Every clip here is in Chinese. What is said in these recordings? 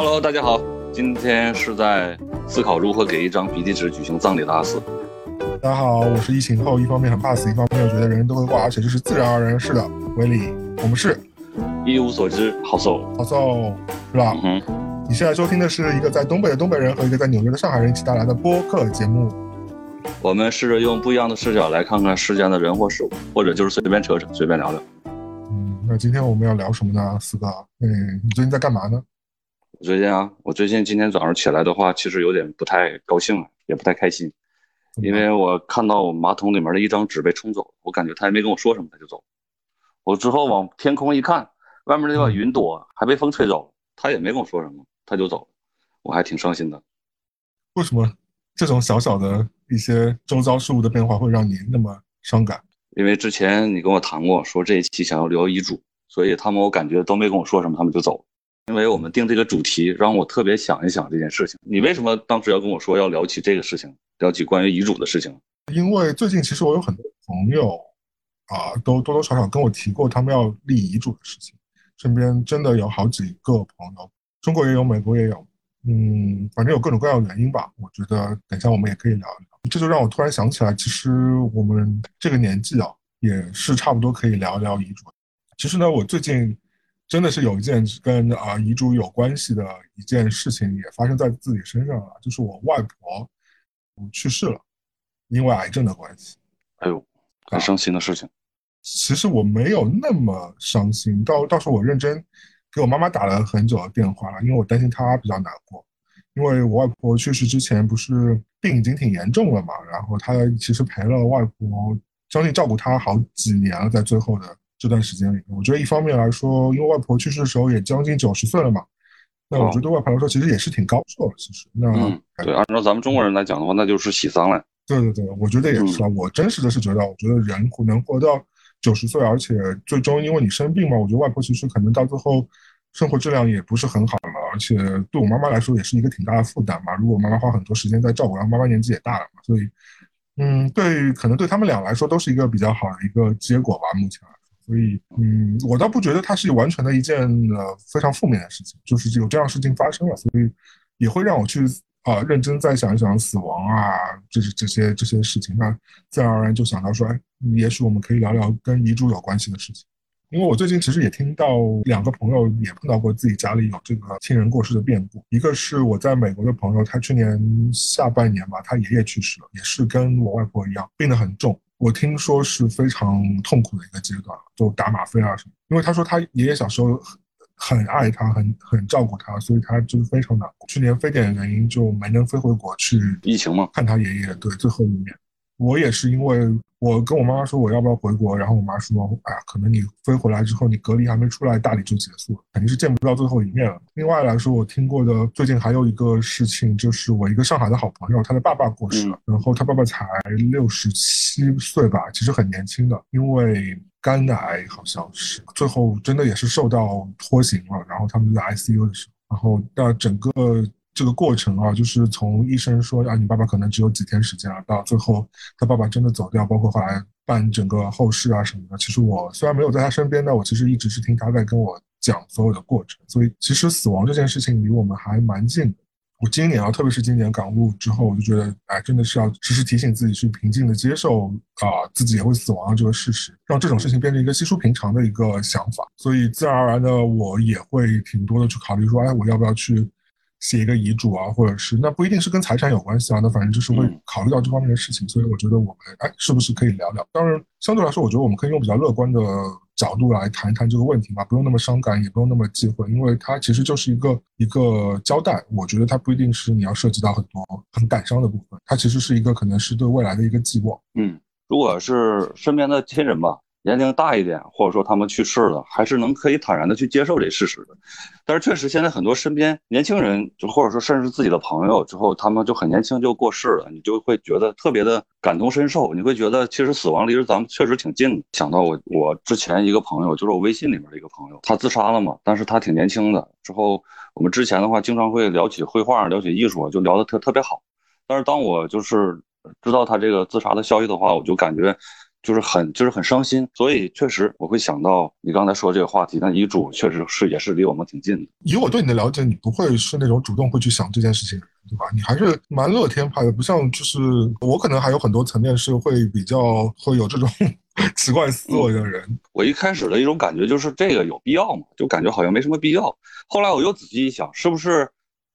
Hello，大家好，今天是在思考如何给一张鼻涕纸举行葬礼的阿四。大家好，我是疫情后一方面很怕死，一方面又觉得人人都会挂，而且就是自然而然的事的威力。我们是一无所知，好受。好受，是吧？嗯，你现在收听的是一个在东北的东北人和一个在纽约的上海人一起带来的播客节目。我们试着用不一样的视角来看看世间的人或事物，或者就是随便扯扯，随便聊聊。嗯，那今天我们要聊什么呢？四哥，嗯，你最近在干嘛呢？我最近啊，我最近今天早上起来的话，其实有点不太高兴，也不太开心，因为我看到我马桶里面的一张纸被冲走了，我感觉他也没跟我说什么，他就走了。我之后往天空一看，外面那把云朵还被风吹走了，他也没跟我说什么，他就走了，我还挺伤心的。为什么这种小小的一些周遭事物的变化会让你那么伤感？因为之前你跟我谈过，说这一期想要聊遗嘱，所以他们我感觉都没跟我说什么，他们就走了。因为我们定这个主题，让我特别想一想这件事情。你为什么当时要跟我说要聊起这个事情，聊起关于遗嘱的事情？因为最近其实我有很多朋友啊，都多多少少跟我提过他们要立遗嘱的事情。身边真的有好几个朋友，中国也有，美国也有，嗯，反正有各种各样的原因吧。我觉得等一下我们也可以聊一聊。这就让我突然想起来，其实我们这个年纪啊，也是差不多可以聊一聊遗嘱。其实呢，我最近。真的是有一件跟啊遗嘱有关系的一件事情也发生在自己身上了，就是我外婆去世了，因为癌症的关系。哎呦，很伤心的事情。其实我没有那么伤心，到到时候我认真给我妈妈打了很久的电话了，因为我担心她比较难过，因为我外婆去世之前不是病已经挺严重了嘛，然后她其实陪了外婆将近照顾她好几年了，在最后的。这段时间里，我觉得一方面来说，因为外婆去世的时候也将近九十岁了嘛，那我觉得对外婆来说其实也是挺高寿的。其实，那对，按照咱们中国人来讲的话，那就是喜丧了。对对对，我觉得也是啊。我真实的是觉得，我觉得人能活到九十岁，而且最终因为你生病嘛，我觉得外婆其实可能到最后生活质量也不是很好了，而且对我妈妈来说也是一个挺大的负担嘛。如果妈妈花很多时间在照顾，然后妈妈年纪也大了嘛，所以，嗯，对，可能对他们俩来说都是一个比较好的一个结果吧。目前。所以，嗯，我倒不觉得它是完全的一件呃非常负面的事情，就是有这样事情发生了，所以也会让我去啊认真再想一想死亡啊，这是这些这些事情，那自然而然就想到说，哎，也许我们可以聊聊跟遗嘱有关系的事情。因为我最近其实也听到两个朋友也碰到过自己家里有这个亲人过世的变故，一个是我在美国的朋友，他去年下半年吧，他爷爷去世了，也是跟我外婆一样病得很重。我听说是非常痛苦的一个阶段，就打吗啡啊什么。因为他说他爷爷小时候很爱他，很很照顾他，所以他就是非常难过。去年非典的原因就没能飞回国去，疫情嘛，看他爷爷对最后一面。我也是因为。我跟我妈妈说我要不要回国，然后我妈说，哎呀，可能你飞回来之后，你隔离还没出来，大理就结束了，肯定是见不到最后一面了。另外来说，我听过的最近还有一个事情，就是我一个上海的好朋友，他的爸爸过世了，然后他爸爸才六十七岁吧，其实很年轻的，因为肝癌好像是，最后真的也是受到拖行了，然后他们在 ICU 的时候，然后到整个。这个过程啊，就是从医生说啊，你爸爸可能只有几天时间啊，到最后他爸爸真的走掉，包括后来办整个后事啊什么的。其实我虽然没有在他身边，但我其实一直是听他在跟我讲所有的过程。所以其实死亡这件事情离我们还蛮近的。我今年啊，特别是今年感悟之后，我就觉得哎，真的是要时时提醒自己去平静的接受啊，自己也会死亡这个事实，让这种事情变成一个稀疏平常的一个想法。所以自然而然的，我也会挺多的去考虑说，哎，我要不要去。写一个遗嘱啊，或者是那不一定是跟财产有关系啊，那反正就是会考虑到这方面的事情，所以我觉得我们哎，是不是可以聊聊？当然，相对来说，我觉得我们可以用比较乐观的角度来谈一谈这个问题嘛，不用那么伤感，也不用那么忌讳，因为它其实就是一个一个交代。我觉得它不一定是你要涉及到很多很感伤的部分，它其实是一个可能是对未来的一个寄望。嗯，如果是身边的亲人吧。年龄大一点，或者说他们去世了，还是能可以坦然的去接受这事实的。但是确实，现在很多身边年轻人，就或者说甚至自己的朋友，之后他们就很年轻就过世了，你就会觉得特别的感同身受。你会觉得其实死亡离着咱们确实挺近的。想到我我之前一个朋友，就是我微信里面的一个朋友，他自杀了嘛，但是他挺年轻的。之后我们之前的话经常会聊起绘画，聊起艺术，就聊得特特别好。但是当我就是知道他这个自杀的消息的话，我就感觉。就是很就是很伤心。所以确实我会想到你刚才说这个话题，那遗嘱确实是也是离我们挺近的。以我对你的了解，你不会是那种主动会去想这件事情，对吧？你还是蛮乐天派的，不像就是我可能还有很多层面是会比较会有这种 奇怪思维的人。我一开始的一种感觉就是这个有必要吗？就感觉好像没什么必要。后来我又仔细一想，是不是？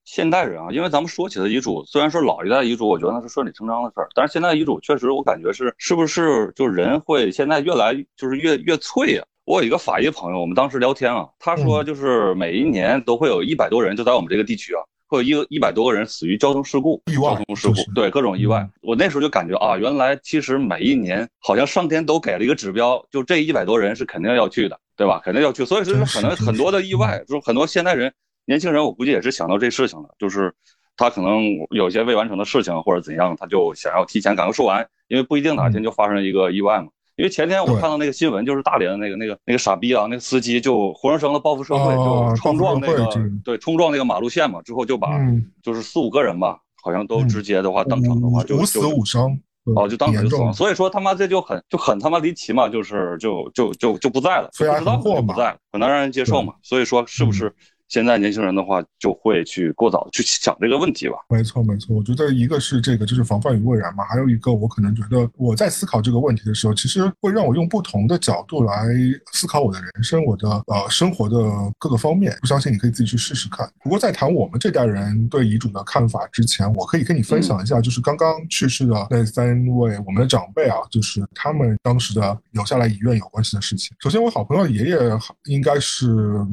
现代人啊，因为咱们说起的遗嘱，虽然说老一代遗嘱，我觉得那是顺理成章的事儿，但是现在遗嘱确实，我感觉是是不是就人会现在越来就是越越脆啊？我有一个法医朋友，我们当时聊天啊，他说就是每一年都会有一百多人就在我们这个地区啊，会有一个一百多个人死于交通事故、交通事故，对各种意外。我那时候就感觉啊，原来其实每一年好像上天都给了一个指标，就这一百多人是肯定要去的，对吧？肯定要去，所以说可能很多的意外，就是很多现代人。年轻人，我估计也是想到这事情了，就是他可能有些未完成的事情或者怎样，他就想要提前赶快说完，因为不一定哪天就发生一个意外嘛。因为前天我看到那个新闻，就是大连的那个那个那个傻逼啊，那个司机就活生生的报复社会，就冲撞那个对冲撞那个马路线嘛，之后就把就是四五个人吧，好像都直接的话当场的话就五死五伤哦，就当场就死亡。所以说他妈这就很就很他妈离奇嘛，就是就就就就不在了，不知道就不在了，很难让人接受嘛。所以说是不是？现在年轻人的话就会去过早去想这个问题吧。没错，没错。我觉得一个是这个，就是防范于未然嘛。还有一个，我可能觉得我在思考这个问题的时候，其实会让我用不同的角度来思考我的人生，我的呃生活的各个方面。不相信你可以自己去试试看。不过在谈我们这代人对遗嘱的看法之前，我可以跟你分享一下，就是刚刚去世的那三位我们的长辈啊，就是他们当时的留下来遗愿有关系的事情。首先，我好朋友爷爷应该是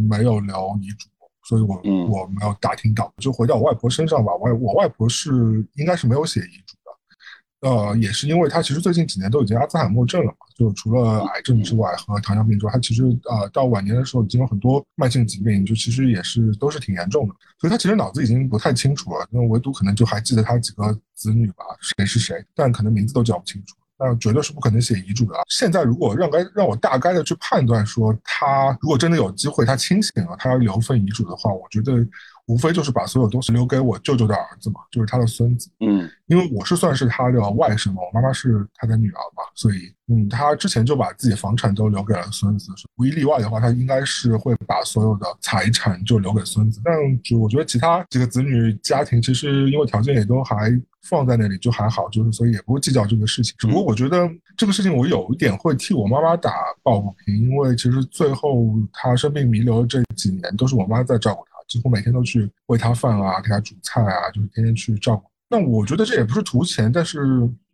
没有留遗嘱。所以，我我没有打听到。就回到我外婆身上吧，我我外婆是应该是没有写遗嘱的，呃，也是因为她其实最近几年都已经阿兹海默症了嘛，就除了癌症之外和糖尿病之外，她其实呃到晚年的时候已经有很多慢性疾病，就其实也是都是挺严重的。所以她其实脑子已经不太清楚了，因为唯独可能就还记得她几个子女吧，谁是谁，但可能名字都叫不清楚。那绝对是不可能写遗嘱的。现在如果让该让我大概的去判断说，他如果真的有机会，他清醒了，他要留份遗嘱的话，我觉得。无非就是把所有东西留给我舅舅的儿子嘛，就是他的孙子。嗯，因为我是算是他的外甥嘛，我妈妈是他的女儿嘛，所以，嗯，他之前就把自己房产都留给了孙子。无一例外的话，他应该是会把所有的财产就留给孙子。但就我觉得其他几个子女家庭，其实因为条件也都还放在那里，就还好，就是所以也不会计较这个事情。只不过我觉得这个事情我有一点会替我妈妈打抱不平，因为其实最后她生病弥留这几年都是我妈在照顾她。几乎每天都去喂她饭啊，给她煮菜啊，就是天天去照顾。那我觉得这也不是图钱，但是，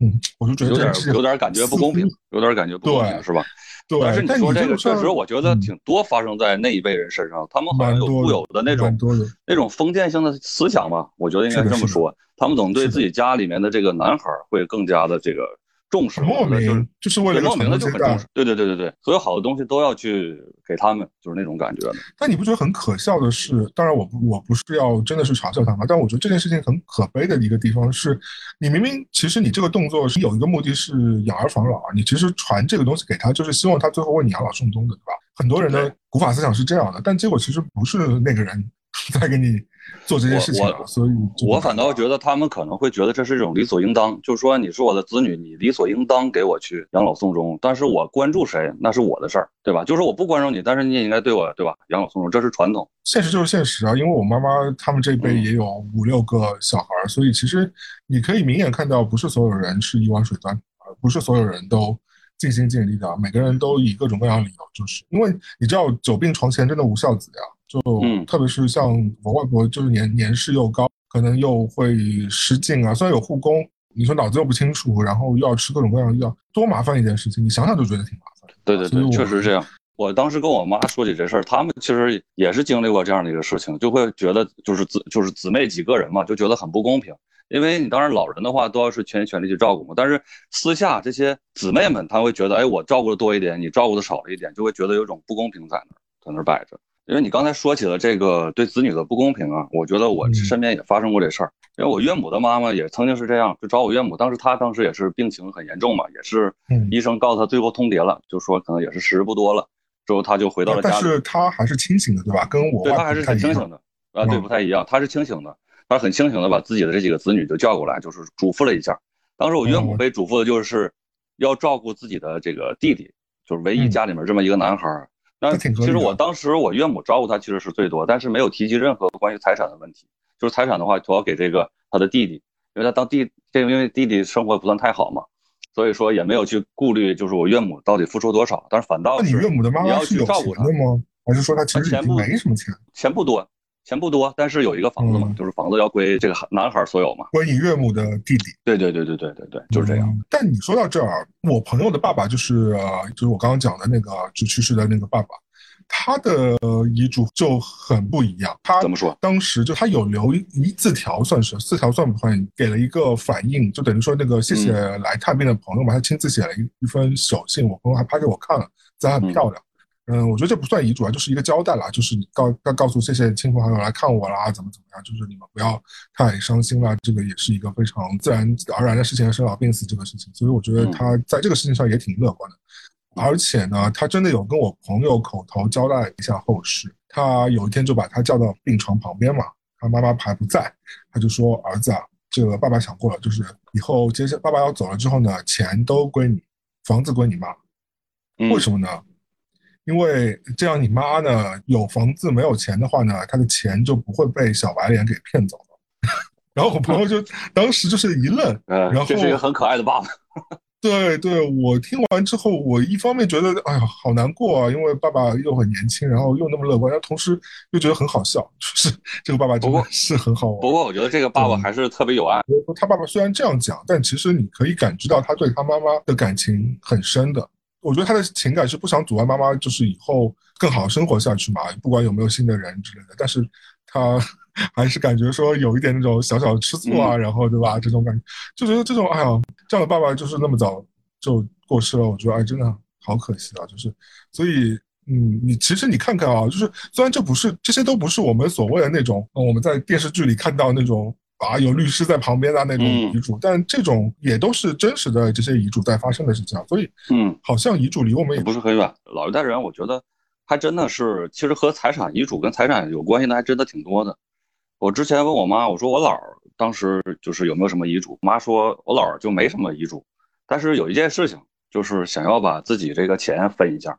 嗯，我就觉得有点有点感觉不公平，有点感觉不公平，是吧？对。但是你说这个确实，我觉得挺多发生在那一辈人身上，他们好像有固有的那种那种封建性的思想吧？我觉得应该这么说，他们总对自己家里面的这个男孩会更加的这个。重视莫名，就是为了莫名的就很重视，对对对对对，所有好的东西都要去给他们，就是那种感觉。但你不觉得很可笑的是？当然，我不我不是要真的是嘲笑他们，但我觉得这件事情很可悲的一个地方是，你明明其实你这个动作是有一个目的是养儿防老啊，你其实传这个东西给他，就是希望他最后为你养老送终的，对吧？很多人的古法思想是这样的，但结果其实不是那个人 在给你。做这些事情，所以我反倒觉得他们可能会觉得这是一种理所应当，就是说你是我的子女，你理所应当给我去养老送终。但是我关注谁那是我的事儿，对吧？就是我不关注你，但是你也应该对我，对吧？养老送终，这是传统。现实就是现实啊，因为我妈妈他们这辈也有五六个小孩，所以其实你可以明眼看到，不是所有人是一碗水端平，不是所有人都尽心尽力的，每个人都以各种各样的理由，就是因为你知道久病床前真的无孝子呀。就特别是像我外婆，就是年年事又高，可能又会失禁啊。虽然有护工，你说脑子又不清楚，然后又要吃各种各样的药，多麻烦一件事情。你想想就觉得挺麻烦。对对对，确实这样。我当时跟我妈说起这事儿，他们其实也是经历过这样的一个事情，就会觉得就是姊就是姊妹几个人嘛，就觉得很不公平。因为你当然老人的话都要是全心全力去照顾嘛，但是私下这些姊妹们，她会觉得，哎，我照顾的多一点，你照顾的少了一点，就会觉得有种不公平在那儿，在那儿摆着。因为你刚才说起了这个对子女的不公平啊，我觉得我身边也发生过这事儿。因为我岳母的妈妈也曾经是这样，就找我岳母，当时她当时也是病情很严重嘛，也是医生告诉她最后通牒了，就说可能也是时日不多了。之后她就回到了家。但是她还是清醒的，对吧？跟我对她还是很清醒的啊，对，不太一样。她是清醒的，她很清醒的把自己的这几个子女就叫过来，就是嘱咐了一下。当时我岳母被嘱咐的就是要照顾自己的这个弟弟，就是唯一家里面这么一个男孩儿。那其实我当时我岳母照顾他其实是最多，但是没有提及任何关于财产的问题。就是财产的话，主要给这个他的弟弟，因为他当弟，这个因为弟弟生活不算太好嘛，所以说也没有去顾虑，就是我岳母到底付出多少。但是反倒是你岳母的妈妈是有钱的吗？还是说他其实没什么钱？钱不多。钱不多，但是有一个房子嘛，就是房子要归这个男孩所有嘛，归你岳母的弟弟。对对对对对对对，就是这样。但你说到这儿，我朋友的爸爸就是呃，就是我刚刚讲的那个就去世的那个爸爸，他的遗嘱就很不一样。他怎么说？当时就他有留一字条，算是四条算不算？给了一个反应，就等于说那个谢谢来探病的朋友嘛，他亲自写了一一封手信，我朋友还拍给我看了，字很漂亮。嗯，我觉得这不算遗嘱啊，就是一个交代啦，就是告告告诉这些亲朋好友来看我啦，怎么怎么样，就是你们不要太伤心啦，这个也是一个非常自然而然的事情，生老病死这个事情，所以我觉得他在这个事情上也挺乐观的，而且呢，他真的有跟我朋友口头交代一下后事，他有一天就把他叫到病床旁边嘛，他妈妈还不在，他就说儿子啊，这个爸爸想过了，就是以后接下爸爸要走了之后呢，钱都归你，房子归你妈，为什么呢？因为这样，你妈呢有房子没有钱的话呢，她的钱就不会被小白脸给骗走了。然后我朋友就当时就是一愣，然后这是一个很可爱的爸爸。对对，我听完之后，我一方面觉得哎呀好难过啊，因为爸爸又很年轻，然后又那么乐观，然后同时又觉得很好笑，就是这个爸爸真的是很好玩。不过我觉得这个爸爸还是特别有爱。他爸爸虽然这样讲，但其实你可以感知到他对他妈妈的感情很深的。我觉得他的情感是不想阻碍妈妈，就是以后更好生活下去嘛，不管有没有新的人之类的。但是他 还是感觉说有一点那种小小的吃醋啊，然后对吧？这种感觉就觉得这种哎呀，这样的爸爸就是那么早就过世了，我觉得哎真的好可惜啊。就是所以嗯，你其实你看看啊，就是虽然这不是这些都不是我们所谓的那种我们在电视剧里看到那种。啊，有律师在旁边的那种遗嘱，但这种也都是真实的这些遗嘱在发生的事情，所以，嗯，好像遗嘱离我们也不是很远。老一代人，我觉得还真的是，其实和财产遗嘱跟财产有关系的还真的挺多的。我之前问我妈，我说我姥儿当时就是有没有什么遗嘱，妈说我姥儿就没什么遗嘱，但是有一件事情，就是想要把自己这个钱分一下，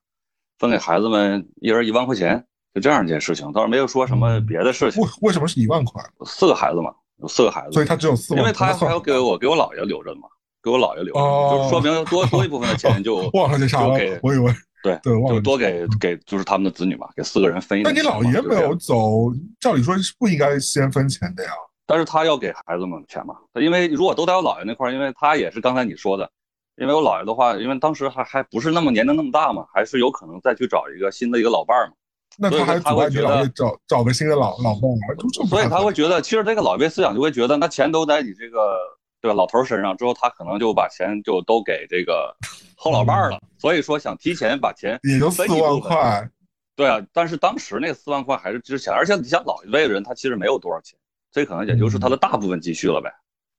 分给孩子们一人一万块钱，就这样一件事情，倒是没有说什么别的事情。为为什么是一万块？四个孩子嘛。有四个孩子，所以他只有四万，因为他还要给我给我姥爷留着嘛，给我姥爷留着，就说明多多一部分的钱就 忘了这啥了。我以为对对，就多给给就是他们的子女嘛，给四个人分一点。那你姥爷没有走，照理说是不应该先分钱的呀。但是他要给孩子们钱嘛，因为如果都在我姥爷那块儿，因为他也是刚才你说的，因为我姥爷的话，因为当时还还不是那么年龄那么大嘛，还是有可能再去找一个新的一个老伴儿嘛。那他还他会觉得找找个新的老老伴儿，所以他会觉得，其实这个老一辈思想就会觉得，那钱都在你这个对吧老头身上，之后他可能就把钱就都给这个后老伴儿了。所以说想提前把钱也就四万块，对啊。但是当时那四万块还是之前，而且你像老一辈的人，他其实没有多少钱，这可能也就是他的大部分积蓄了呗，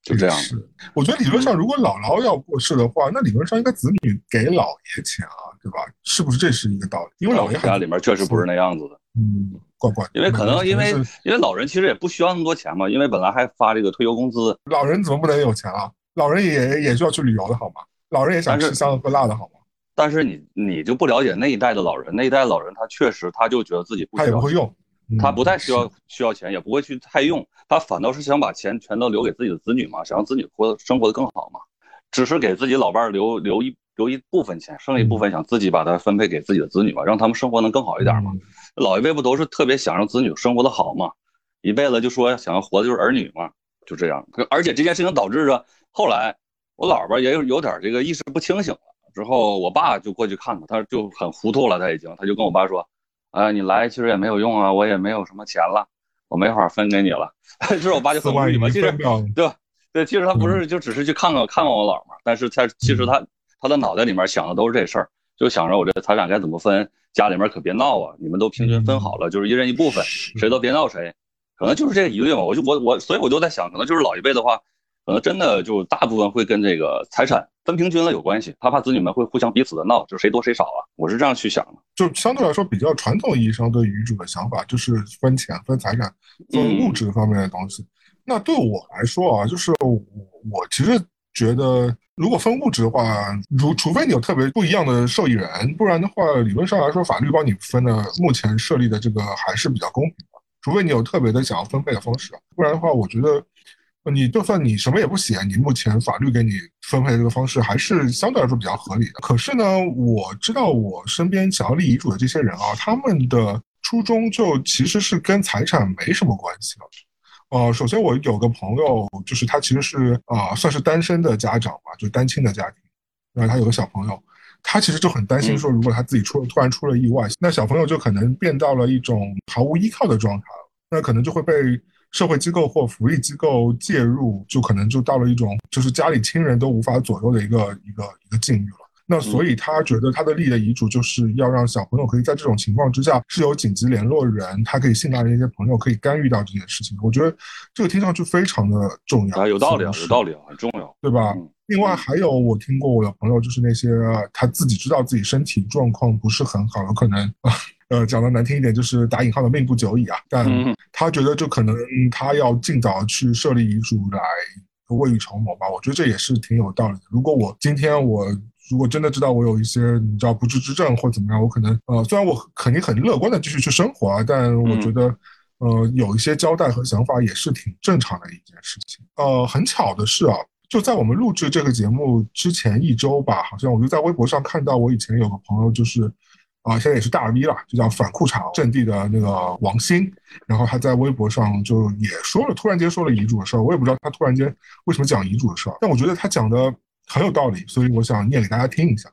就这样。是，我觉得理论上，如果姥姥要过世的话，那理论上应该子女给姥爷钱啊。对吧？是不是这是一个道理？因为老人家里面确实不是那样子的，嗯，怪怪。因为可能因为因为老人其实也不需要那么多钱嘛，因为本来还发这个退休工资。老人怎么不能有钱啊？老人也也需要去旅游的好吗？老人也想吃香的喝辣的好吗？但是你你就不了解那一代的老人，那一代老人他确实他就觉得自己他也不会用，他不太需要需要钱，也不会去太用，他反倒是想把钱全都留给自己的子女嘛，想让子女过生活的更好嘛，只是给自己老伴儿留留一。留一部分钱，剩一部分想自己把它分配给自己的子女吧，让他们生活能更好一点嘛。老一辈不都是特别想让子女生活的好嘛，一辈子就说想要活的就是儿女嘛，就这样。而且这件事情导致着后来我姥姥也有有点这个意识不清醒了，之后我爸就过去看他，他就很糊涂了，他已经他就跟我爸说，啊，你来其实也没有用啊，我也没有什么钱了，我没法分给你了。之 后我爸就很无语嘛，其实对吧？对，其实他不是就只是去看看看看我姥嘛，但是他其实他。他的脑袋里面想的都是这事儿，就想着我这财产该怎么分，家里面可别闹啊！你们都平均分好了，就是一人一部分，谁都别闹谁。可能就是这个疑虑嘛。我就我我，所以我就在想，可能就是老一辈的话，可能真的就大部分会跟这个财产分平均了有关系。他怕子女们会互相彼此的闹，就是谁多谁少啊。我是这样去想的。就相对来说，比较传统意义上对遗嘱的想法，就是分钱、分财产、分物质方面的东西。那对我来说啊，就是我我其实觉得。如果分物质的话，如除非你有特别不一样的受益人，不然的话，理论上来说，法律帮你分的，目前设立的这个还是比较公平的。除非你有特别的想要分配的方式，不然的话，我觉得你就算你什么也不写，你目前法律给你分配这个方式还是相对来说比较合理的。可是呢，我知道我身边想要立遗嘱的这些人啊，他们的初衷就其实是跟财产没什么关系了。呃，首先我有个朋友，就是他其实是啊，算是单身的家长吧，就单亲的家庭，然后他有个小朋友，他其实就很担心说，如果他自己出突然出了意外，那小朋友就可能变到了一种毫无依靠的状态了，那可能就会被社会机构或福利机构介入，就可能就到了一种就是家里亲人都无法左右的一个一个一个境遇了。那所以他觉得他的立的遗嘱就是要让小朋友可以在这种情况之下是有紧急联络人，他可以信赖的一些朋友可以干预到这件事情。我觉得这个听上去非常的重要啊，有道理啊，有道理啊，很重要，对吧？另外还有我听过我的朋友，就是那些他自己知道自己身体状况不是很好，有可能 呃讲的难听一点就是打引号的命不久矣啊，但他觉得就可能他要尽早去设立遗嘱来未雨绸缪吧。我觉得这也是挺有道理的。如果我今天我。如果真的知道我有一些你知道不治之症或怎么样，我可能呃，虽然我肯定很乐观的继续去生活啊，但我觉得呃，有一些交代和想法也是挺正常的一件事情。呃，很巧的是啊，就在我们录制这个节目之前一周吧，好像我就在微博上看到我以前有个朋友，就是啊，现在也是大 V 了，就叫反裤衩阵地的那个王鑫，然后他在微博上就也说了，突然间说了遗嘱的事儿，我也不知道他突然间为什么讲遗嘱的事儿，但我觉得他讲的。很有道理，所以我想念给大家听一下。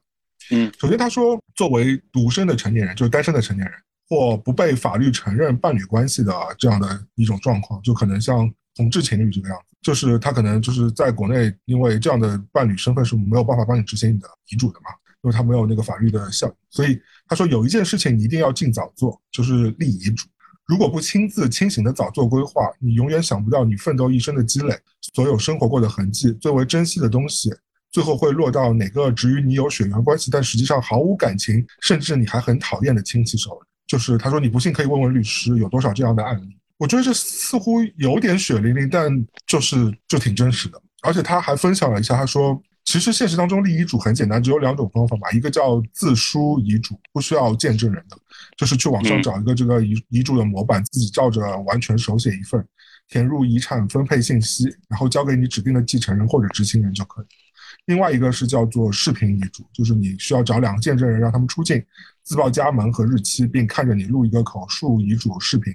嗯，首先他说，作为独生的成年人，就是单身的成年人，或不被法律承认伴侣关系的这样的一种状况，就可能像同志情侣这个样子，就是他可能就是在国内，因为这样的伴侣身份是没有办法帮你执行你的遗嘱的嘛，因为他没有那个法律的效力。所以他说有一件事情你一定要尽早做，就是立遗嘱。如果不亲自清醒的早做规划，你永远想不到你奋斗一生的积累，所有生活过的痕迹，最为珍惜的东西。最后会落到哪个只与你有血缘关系，但实际上毫无感情，甚至你还很讨厌的亲戚手里？就是他说你不信可以问问律师，有多少这样的案例？我觉得这似乎有点血淋淋，但就是就挺真实的。而且他还分享了一下，他说其实现实当中立遗嘱很简单，只有两种方法嘛，一个叫自书遗嘱，不需要见证人的，就是去网上找一个这个遗遗嘱的模板，自己照着完全手写一份，填入遗产分配信息，然后交给你指定的继承人或者执行人就可以。另外一个是叫做视频遗嘱，就是你需要找两个见证人，让他们出镜，自报家门和日期，并看着你录一个口述遗嘱视频。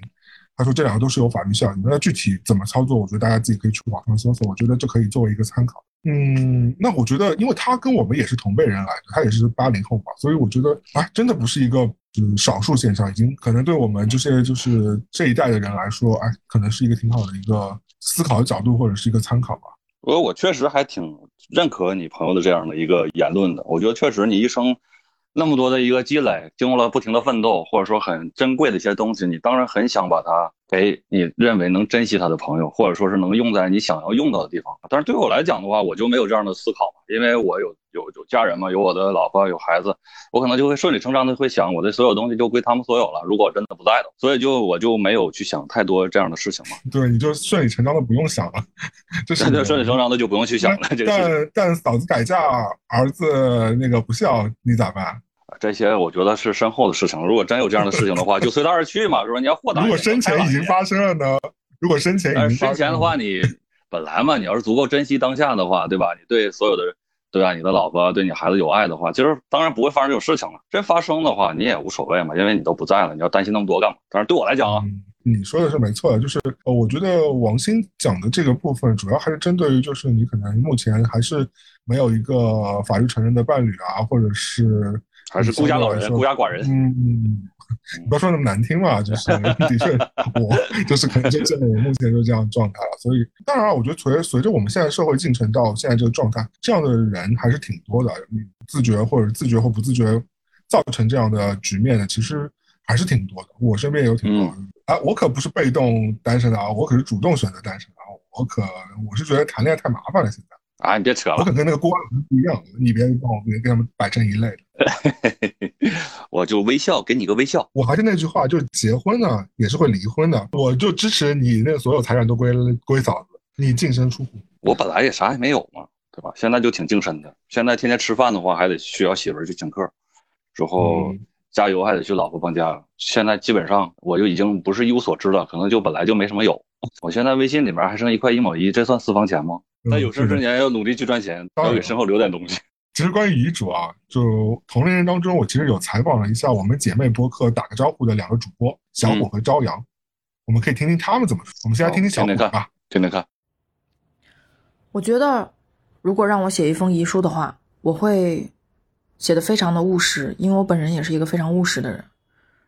他说这两个都是有法律效力。那具体怎么操作，我觉得大家自己可以去网上搜索。我觉得这可以作为一个参考。嗯，那我觉得，因为他跟我们也是同辈人来的，他也是八零后嘛，所以我觉得啊，真的不是一个就是少数现象，已经可能对我们这些就是这一代的人来说，哎，可能是一个挺好的一个思考的角度或者是一个参考吧。我我确实还挺认可你朋友的这样的一个言论的。我觉得确实你一生那么多的一个积累，经过了不停的奋斗，或者说很珍贵的一些东西，你当然很想把它。给你认为能珍惜他的朋友，或者说是能用在你想要用到的地方。但是对我来讲的话，我就没有这样的思考嘛，因为我有有有家人嘛，有我的老婆，有孩子，我可能就会顺理成章的会想，我的所有东西就归他们所有了。如果真的不在了，所以就我就没有去想太多这样的事情嘛。对，你就顺理成章的不用想了，就是顺理成章的就不用去想了。但但嫂子改嫁，儿子那个不孝，你咋办？这些我觉得是身后的事情。如果真有这样的事情的话，就随他而去嘛，是吧？你要豁达。如果生前已经发生了呢？如果生前已经生前的话，你本来嘛，你要是足够珍惜当下的话，对吧？你对所有的，对吧？你的老婆对你孩子有爱的话，其实当然不会发生这种事情了。真发生的话，你也无所谓嘛，因为你都不在了，你要担心那么多干嘛？但是对我来讲啊，你说的是没错的，就是呃，我觉得王鑫讲的这个部分，主要还是针对于就是你可能目前还是没有一个法律承认的伴侣啊，或者是。还是孤家老人、孤家寡人。嗯，不要说那么难听嘛，就是 的确，我就是可能就现在我目前就是这样状态了。所以，当然，我觉得随随着我们现在社会进程到现在这个状态，这样的人还是挺多的。自觉或者自觉或不自觉造成这样的局面的，其实还是挺多的。我身边也有挺多。啊，我可不是被动单身的啊，我可是主动选择单身的啊。我可我是觉得谈恋爱太麻烦了，现在。啊，你别扯了，我可跟那个郭老师不一样，你别帮我别跟他们摆成一类的。我就微笑，给你个微笑。我还是那句话，就是结婚呢也是会离婚的，我就支持你那所有财产都归归嫂子，你净身出户。我本来也啥也没有嘛，对吧？现在就挺净身的，现在天天吃饭的话还得需要媳妇儿去请客，之后加油还得去老婆帮加。现在基本上我就已经不是一无所知了，可能就本来就没什么有。我现在微信里面还剩一块一毛一，这算私房钱吗？那有生之年要努力去赚钱，要给身后留点东西。其实关于遗嘱啊，就同龄人当中，我其实有采访了一下我们姐妹播客打个招呼的两个主播小虎和朝阳，我们可以听听他们怎么说。我们先来听听小虎吧，听听看。我觉得，如果让我写一封遗书的话，我会写的非常的务实，因为我本人也是一个非常务实的人。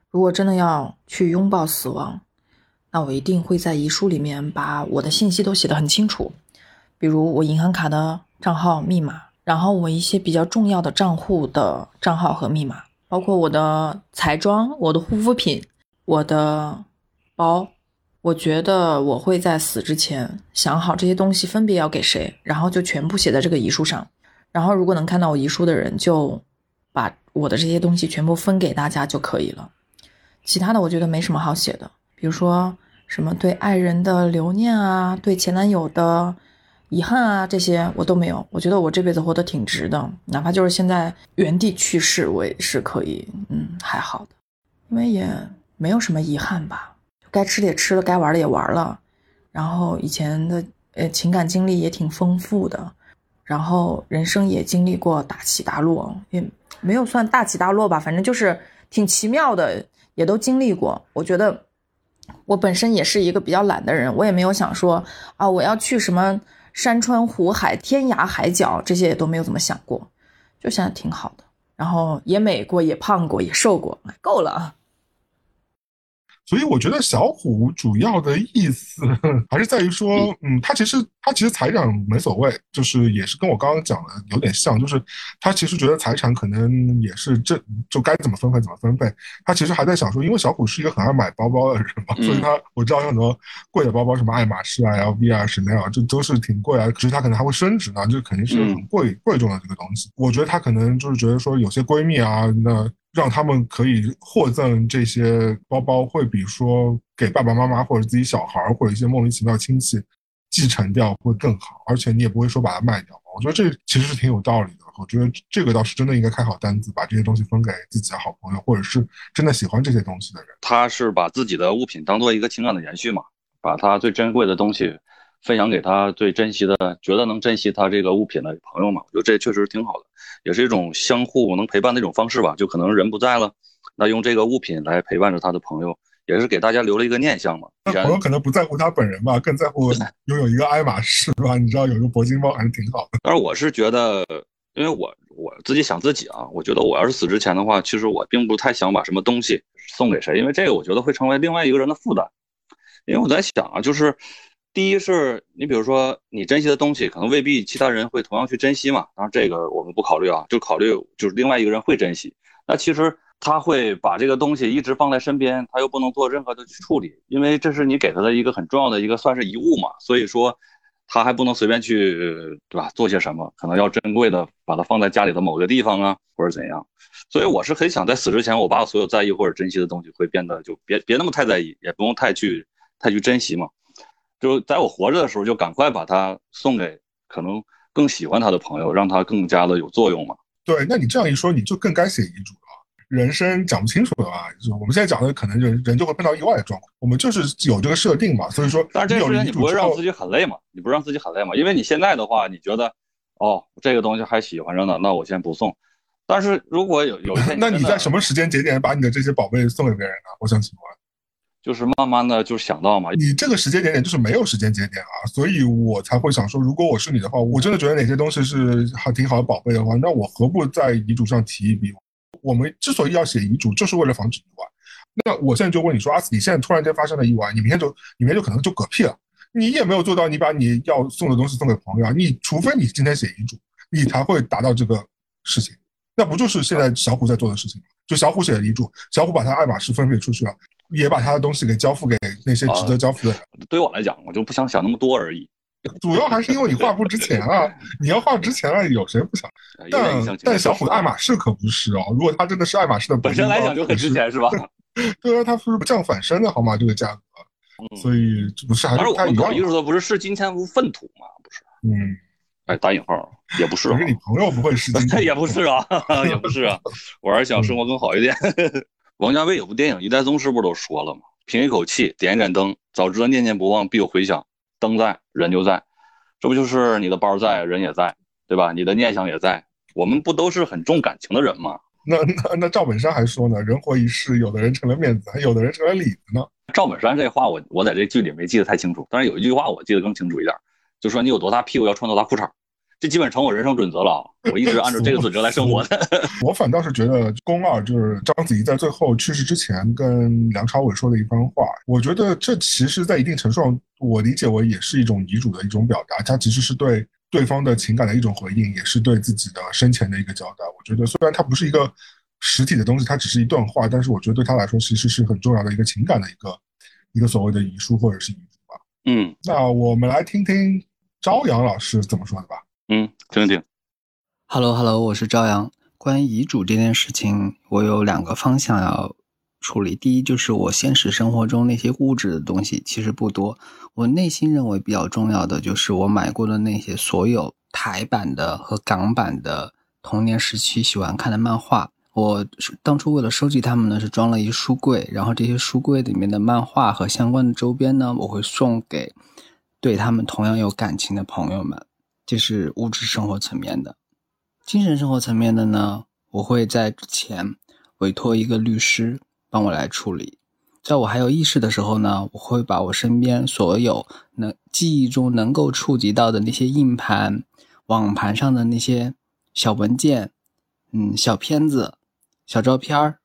如果真的要去拥抱死亡，那我一定会在遗书里面把我的信息都写得很清楚，比如我银行卡的账号密码。然后我一些比较重要的账户的账号和密码，包括我的彩妆、我的护肤品、我的包，我觉得我会在死之前想好这些东西分别要给谁，然后就全部写在这个遗书上。然后如果能看到我遗书的人，就把我的这些东西全部分给大家就可以了。其他的我觉得没什么好写的，比如说什么对爱人的留念啊，对前男友的。遗憾啊，这些我都没有。我觉得我这辈子活得挺值的，哪怕就是现在原地去世，我也是可以，嗯，还好的，因为也没有什么遗憾吧。该吃的也吃了，该玩的也玩了，然后以前的呃情感经历也挺丰富的，然后人生也经历过大起大落，也没有算大起大落吧，反正就是挺奇妙的，也都经历过。我觉得我本身也是一个比较懒的人，我也没有想说啊，我要去什么。山川湖海、天涯海角，这些也都没有怎么想过，就现在挺好的。然后也美过，也胖过，也瘦过，够了啊。所以我觉得小虎主要的意思 还是在于说，嗯，他其实他其实财产没所谓，就是也是跟我刚刚讲的有点像，就是他其实觉得财产可能也是这就该怎么分配怎么分配。他其实还在想说，因为小虎是一个很爱买包包的人嘛，所以他我知道有很多贵的包包，什么爱马仕啊、LV 啊、Chanel 啊，这都是挺贵啊。可是他可能还会升值呢，这肯定是很贵贵重的这个东西。我觉得他可能就是觉得说，有些闺蜜啊，那。让他们可以获赠这些包包，会比说给爸爸妈妈或者自己小孩或者一些莫名其妙亲戚继承掉会更好，而且你也不会说把它卖掉。我觉得这其实是挺有道理的。我觉得这个倒是真的应该开好单子，把这些东西分给自己的好朋友，或者是真的喜欢这些东西的人。他是把自己的物品当做一个情感的延续嘛，把他最珍贵的东西分享给他最珍惜的、觉得能珍惜他这个物品的朋友嘛。我觉得这确实挺好的。也是一种相互能陪伴的一种方式吧，就可能人不在了，那用这个物品来陪伴着他的朋友，也是给大家留了一个念想嘛。那朋友可能不在乎他本人吧，更在乎 拥有一个爱马仕吧？你知道有一个铂金包还是挺好的。但是我是觉得，因为我我自己想自己啊，我觉得我要是死之前的话，其实我并不太想把什么东西送给谁，因为这个我觉得会成为另外一个人的负担。因为我在想啊，就是。第一是你比如说你珍惜的东西，可能未必其他人会同样去珍惜嘛。当然这个我们不考虑啊，就考虑就是另外一个人会珍惜。那其实他会把这个东西一直放在身边，他又不能做任何的去处理，因为这是你给他的一个很重要的一个算是遗物嘛。所以说他还不能随便去对吧？做些什么，可能要珍贵的把它放在家里的某个地方啊，或者怎样。所以我是很想在死之前，我把我所有在意或者珍惜的东西会变得就别别那么太在意，也不用太去太去珍惜嘛。就在我活着的时候，就赶快把它送给可能更喜欢他的朋友，让他更加的有作用嘛。对，那你这样一说，你就更该写遗嘱了。人生讲不清楚的话，就我们现在讲的，可能人人就会碰到意外的状况。我们就是有这个设定嘛，所以说。但是这个事情你不会让自己很累嘛？你不让自己很累嘛？因为你现在的话，你觉得哦，这个东西还喜欢着呢，那我先不送。但是如果有有一天，那你在什么时间节点把你的这些宝贝送给别人呢？我想请问。就是慢慢的就想到嘛，你这个时间节点就是没有时间节点啊，所以我才会想说，如果我是你的话，我真的觉得哪些东西是还挺好的宝贝的话，那我何不在遗嘱上提一笔？我们之所以要写遗嘱，就是为了防止意外。那我现在就问你说，阿斯，你现在突然间发生了意外，你明天就，你明天就可能就嗝屁了，你也没有做到你把你要送的东西送给朋友啊，你除非你今天写遗嘱，你才会达到这个事情。那不就是现在小虎在做的事情吗？就小虎写的遗嘱，小虎把他爱马仕分配出去了。也把他的东西给交付给那些值得交付的人。对我来讲，我就不想想那么多而已。主要还是因为你画不值钱啊！你要画值钱了，有谁不想？但但小虎的爱马仕可不是哦。如果他真的是爱马仕的本身来讲就很值钱，是吧？对啊，他不是降反身的好吗？这个价格，所以不是还是他一样。艺术的不是视金钱如粪土吗？不是。嗯，哎，打引号也不是，可是你朋友不会视金 钱，也不是啊，也不是啊，我还是想生活更好一点。王家卫有部电影《一代宗师》，不都说了吗？凭一口气，点一盏灯，早知道念念不忘必有回响。灯在，人就在，这不就是你的包在，人也在，对吧？你的念想也在。我们不都是很重感情的人吗？那那那赵本山还说呢，人活一世，有的人成了面子，还有的人成了里子呢。赵本山这话我我在这剧里没记得太清楚，但是有一句话我记得更清楚一点，就说你有多大屁股要穿多大裤衩。这基本成我人生准则了，我一直按照这个 准则来生活的。我反倒是觉得宫二就是章子怡在最后去世之前跟梁朝伟说的一番话，我觉得这其实，在一定程度上，我理解为也是一种遗嘱的一种表达，它其实是对对方的情感的一种回应，也是对自己的生前的一个交代。我觉得虽然它不是一个实体的东西，它只是一段话，但是我觉得对他来说，其实是很重要的一个情感的一个一个所谓的遗书或者是遗嘱吧。嗯，那我们来听听朝阳老师怎么说的吧。嗯，听听。Hello Hello，我是朝阳。关于遗嘱这件事情，我有两个方向要处理。第一，就是我现实生活中那些物质的东西其实不多。我内心认为比较重要的，就是我买过的那些所有台版的和港版的童年时期喜欢看的漫画。我当初为了收集它们呢，是装了一书柜，然后这些书柜里面的漫画和相关的周边呢，我会送给对他们同样有感情的朋友们。这是物质生活层面的，精神生活层面的呢？我会在之前委托一个律师帮我来处理。在我还有意识的时候呢，我会把我身边所有能记忆中能够触及到的那些硬盘、网盘上的那些小文件、嗯小片子、小照片儿，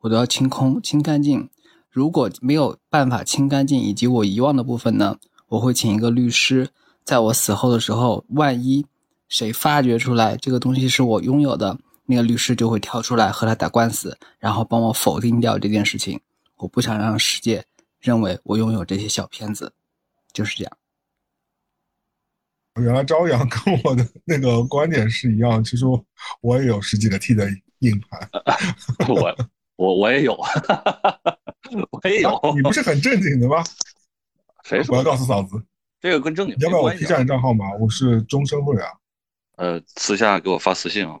我都要清空、清干净。如果没有办法清干净，以及我遗忘的部分呢，我会请一个律师。在我死后的时候，万一谁发掘出来这个东西是我拥有的，那个律师就会跳出来和他打官司，然后帮我否定掉这件事情。我不想让世界认为我拥有这些小片子，就是这样。原来朝阳跟我的那个观点是一样，其实我也有十几个 T 的硬盘，我我我也有，我也有。你不是很正经的吗？谁说？我要告诉嫂子。这个跟正经要不要我 P 站账号码？我是终身会员。呃，私下给我发私信啊。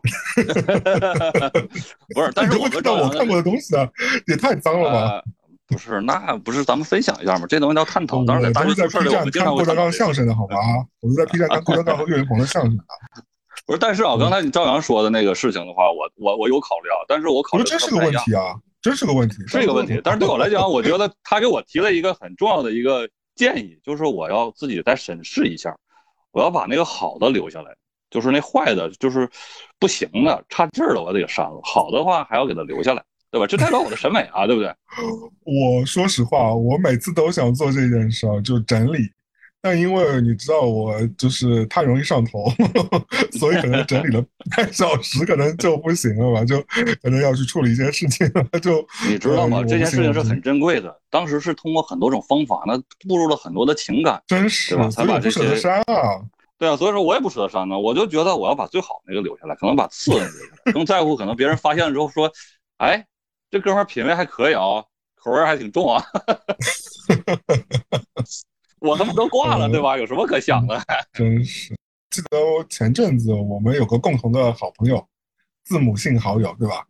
不是，但是我看到我看过的东西啊，也太脏了吧？不是，那不是咱们分享一下吗？这东西叫探讨。当然，都是在 P 站看郭德纲相声的好吧？我们在 P 站看郭德纲和岳云鹏的相声的。不是，但是啊，刚才你赵阳说的那个事情的话，我我我有考虑啊，但是我考虑这是个问题啊，真是个问题，是一个问题。但是对我来讲，我觉得他给我提了一个很重要的一个。建议就是我要自己再审视一下，我要把那个好的留下来，就是那坏的，就是不行的、差劲儿的，我得给删了。好的话还要给它留下来，对吧？这代表我的审美啊，对不对？我说实话，我每次都想做这件事儿，就整理。但因为你知道我就是太容易上头，所以可能整理了半小时可能就不行了吧，就可能要去处理一些事情了。就你知道吗？这件事情是很珍贵的，当时是通过很多种方法，那步入了很多的情感，真是吧？才把这些删啊。对啊，所以说我也不舍得删呢，我就觉得我要把最好那个留下来，可能把次的留下来，更在乎可能别人发现了之后说，哎，这哥们品味还可以啊，口味还挺重啊。我他妈都挂了，对吧？有什么可想的？真是，记得前阵子我们有个共同的好朋友，字母姓好友，对吧？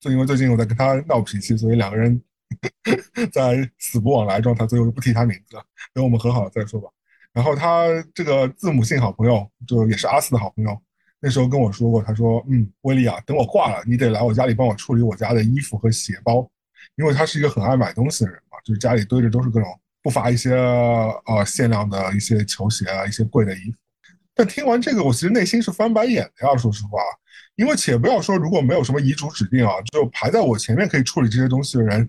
就因为最近我在跟他闹脾气，所以两个人 在死不往来状态，最后就不提他名字了。等我们和好了再说吧。然后他这个字母姓好朋友，就也是阿四的好朋友，那时候跟我说过，他说：“嗯，威利啊，等我挂了，你得来我家里帮我处理我家的衣服和鞋包，因为他是一个很爱买东西的人嘛，就是家里堆着都是各种。”不乏一些呃限量的一些球鞋啊，一些贵的衣服。但听完这个，我其实内心是翻白眼的呀。说实话，因为且不要说如果没有什么遗嘱指定啊，就排在我前面可以处理这些东西的人，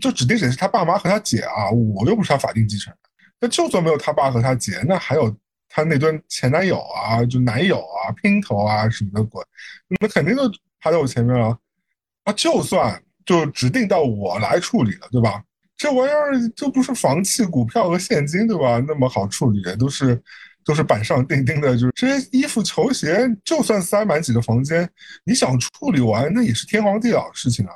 就指定谁是他爸妈和他姐啊，我又不是他法定继承人。那就算没有他爸和他姐，那还有他那堆前男友啊，就男友啊、姘头啊什么的鬼，那肯定都排在我前面了。啊，就算就指定到我来处理了，对吧？这玩意儿就不是房契、股票和现金，对吧？那么好处理，都是都是板上钉钉的。就是这些衣服、球鞋，就算塞满几个房间，你想处理完，那也是天荒地老的事情啊。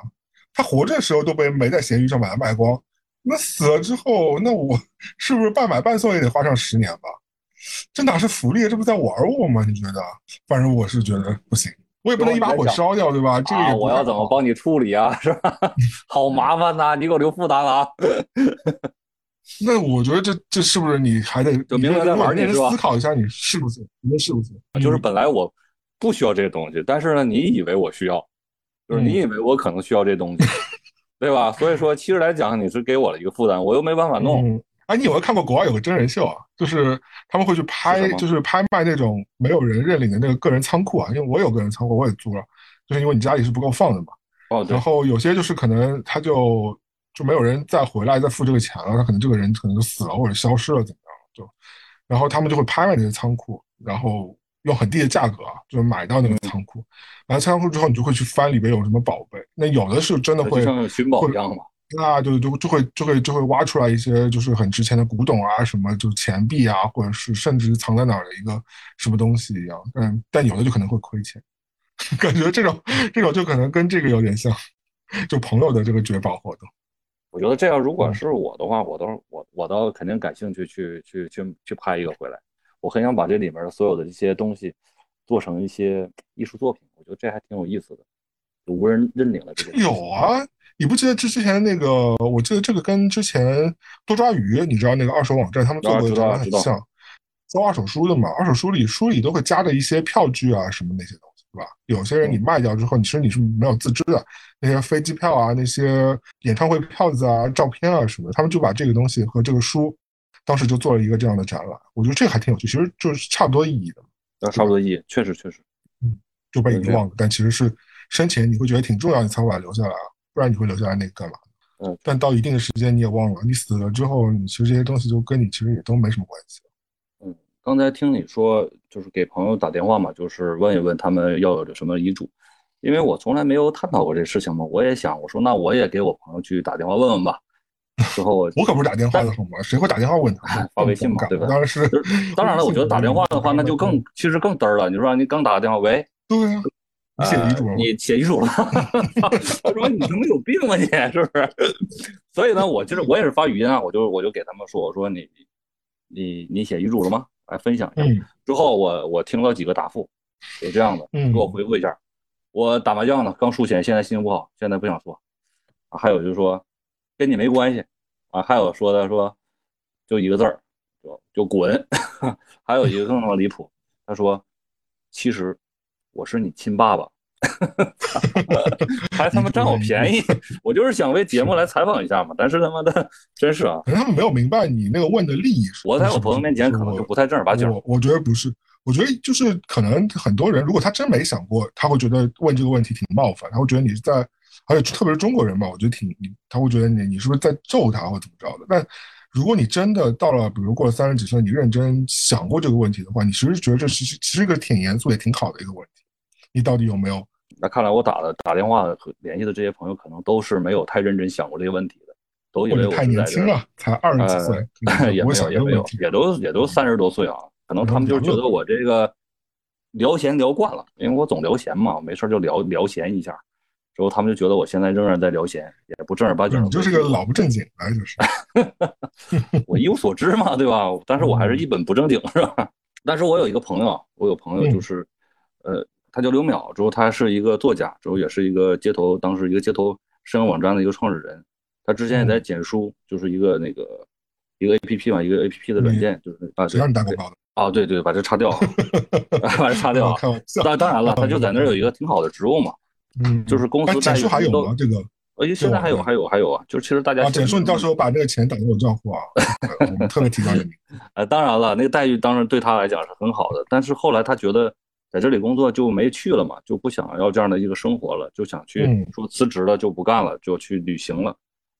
他活着的时候都被没在闲鱼上把它卖光，那死了之后，那我是不是半买半送也得花上十年吧？这哪是福利？这不在玩我吗？你觉得？反正我是觉得不行，我也不能一把火烧掉，对吧？这个啊，我要怎么帮你处理啊？是吧？好麻烦呐，你给我留负担了啊。那我觉得这这是不是你还得就明白在玩你是吧？思考一下，你是不是？你是不是？就是本来我不需要这些东西，但是呢，你以为我需要，就是你以为我可能需要这东西，对吧？所以说，其实来讲，你是给我了一个负担，我又没办法弄。哎，你有没有看过国外有个真人秀啊？就是他们会去拍，就是拍卖那种没有人认领的那个个人仓库啊。因为我有个人仓库，我也租了，就是因为你家里是不够放的嘛。哦，然后有些就是可能他就就没有人再回来再付这个钱了，他可能这个人可能就死了或者消失了怎么样？就，然后他们就会拍卖这些仓库，然后用很低的价格啊，就买到那个仓库。买到仓库之后，你就会去翻里边有什么宝贝。那有的是真的会像寻宝一样嘛。那就就就会就会就会挖出来一些就是很值钱的古董啊，什么就钱币啊，或者是甚至藏在哪儿的一个什么东西一样。嗯，但有的就可能会亏钱，感觉这种这种就可能跟这个有点像，就朋友的这个掘宝活动。我觉得这样如果是我的话，我倒我我倒肯定感兴趣去去去去拍一个回来。我很想把这里面的所有的这些东西做成一些艺术作品，我觉得这还挺有意思的。就无人认领了这个有啊。你不记得之之前那个？我记得这个跟之前多抓鱼，你知道那个二手网站他们做的很像，做二手书的嘛。二手书里书里都会夹着一些票据啊什么那些东西，对吧？有些人你卖掉之后，你其实你是没有自知的，那些飞机票啊、那些演唱会票子啊、照片啊什么的，他们就把这个东西和这个书，当时就做了一个这样的展览。我觉得这个还挺有趣，其实就是差不多意义的。啊，差不多意义，确实确实，嗯，就被遗忘了。但其实是生前你会觉得挺重要，你才会把它留下来啊。不然你会留下来那个干嘛？嗯，但到一定的时间你也忘了，你死了之后，你其实这些东西就跟你其实也都没什么关系。嗯，刚才听你说就是给朋友打电话嘛，就是问一问他们要有什么遗嘱，因为我从来没有探讨过这事情嘛，我也想我说那我也给我朋友去打电话问问吧。之后我 可不是打电话的好吗？谁会打电话问他？发微信嘛，对吧？当然是，当然了，我觉得打电话的话那就更其实更嘚儿了。你说你刚打个电话，喂，对啊。写遗嘱了？你写遗嘱了？他说：“你他妈有病吧你？是不是？” 所以呢，我就是我也是发语音啊，我就我就给他们说：“我说你你你写遗嘱了吗？来分享一下。”之后我我听了几个答复，有这样的，给我回复一下。我打麻将呢，刚输钱，现在心情不好，现在不想说。还有就是说跟你没关系啊。还有说的说就一个字儿，就就滚。还有一个更他妈离谱，他说其实。我是你亲爸爸，还他妈占我便宜，我就是想为节目来采访一下嘛。但是他妈的，真是啊，可他们没有明白你那个问的利益。我在我朋友面前可能就不太正儿八经。我我觉得不是，我觉得就是可能很多人，如果他真没想过，他会觉得问这个问题挺冒犯，他会觉得你是在，而且特别是中国人吧，我觉得挺，他会觉得你你是不是在咒他或怎么着的。但如果你真的到了，比如过了三十几岁，你认真想过这个问题的话，你其实觉得这是其实一个挺严肃也挺好的一个问题。你到底有没有？那看来我打的打电话和联系的这些朋友，可能都是没有太认真想过这个问题的，都以为我太年轻了，才二十几岁，也没有也没有，也都也都三十多岁啊。可能他们就觉得我这个聊闲聊惯了，因为我总聊闲嘛，没事就聊聊闲一下，之后他们就觉得我现在仍然在聊闲，也不正儿八经。你就是个老不正经的，就是。我一无所知嘛，对吧？但是我还是一本不正经，是吧？但是我有一个朋友，我有朋友就是，呃。他叫刘淼，之后他是一个作家，之后也是一个街头，当时一个街头摄影网站的一个创始人。他之前也在简书，就是一个那个一个 A P P 嘛，一个 A P P 的软件，就是啊，谁让你打广告的？哦，对对，把这擦掉，把这擦掉。当当然了，他就在那儿有一个挺好的职务嘛，嗯，就是公司。待遇还有吗？这个？呃，现在还有，还有，还有啊，就是其实大家。简书，你到时候把这个钱打给我账户啊，我们特别提高你。呃，当然了，那个待遇当然对他来讲是很好的，但是后来他觉得。在这里工作就没去了嘛，就不想要这样的一个生活了，就想去说辞职了就不干了，就去旅行了。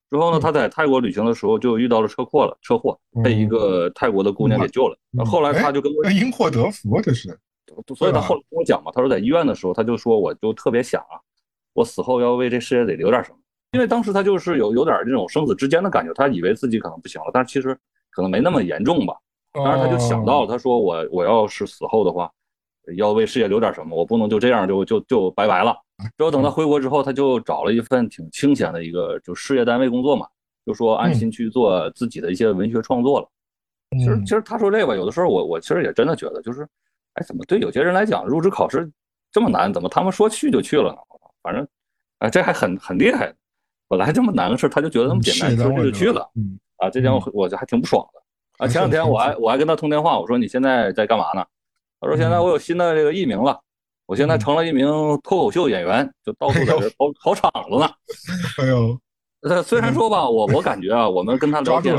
之后呢，他在泰国旅行的时候就遇到了车祸了，车祸被一个泰国的姑娘给救了。后来他就跟我因祸得福，这是。所以他后来跟我讲嘛，他说在医院的时候他就说，我就特别想啊，我死后要为这世界得留点什么。因为当时他就是有有点这种生死之间的感觉，他以为自己可能不行了，但是其实可能没那么严重吧。当时他就想到了，他说我我要是死后的话。要为事业留点什么，我不能就这样就就就拜拜了。之后等他回国之后，他就找了一份挺清闲的一个就事业单位工作嘛，就说安心去做自己的一些文学创作了。其实其实他说这个，有的时候我我其实也真的觉得，就是，哎，怎么对有些人来讲，入职考试这么难，怎么他们说去就去了呢？反正，哎，这还很很厉害。本来这么难的事，他就觉得那么简单，说去就去了。嗯，啊，这点我我就还挺不爽的。啊，前两天我还我还跟他通电话，我说你现在在干嘛呢？他说现在我有新的这个艺名了，我现在成了一名脱口秀演员，就到处在这跑跑场子呢。哎呦。呃，虽然说吧，我我感觉啊，我们跟他聊天，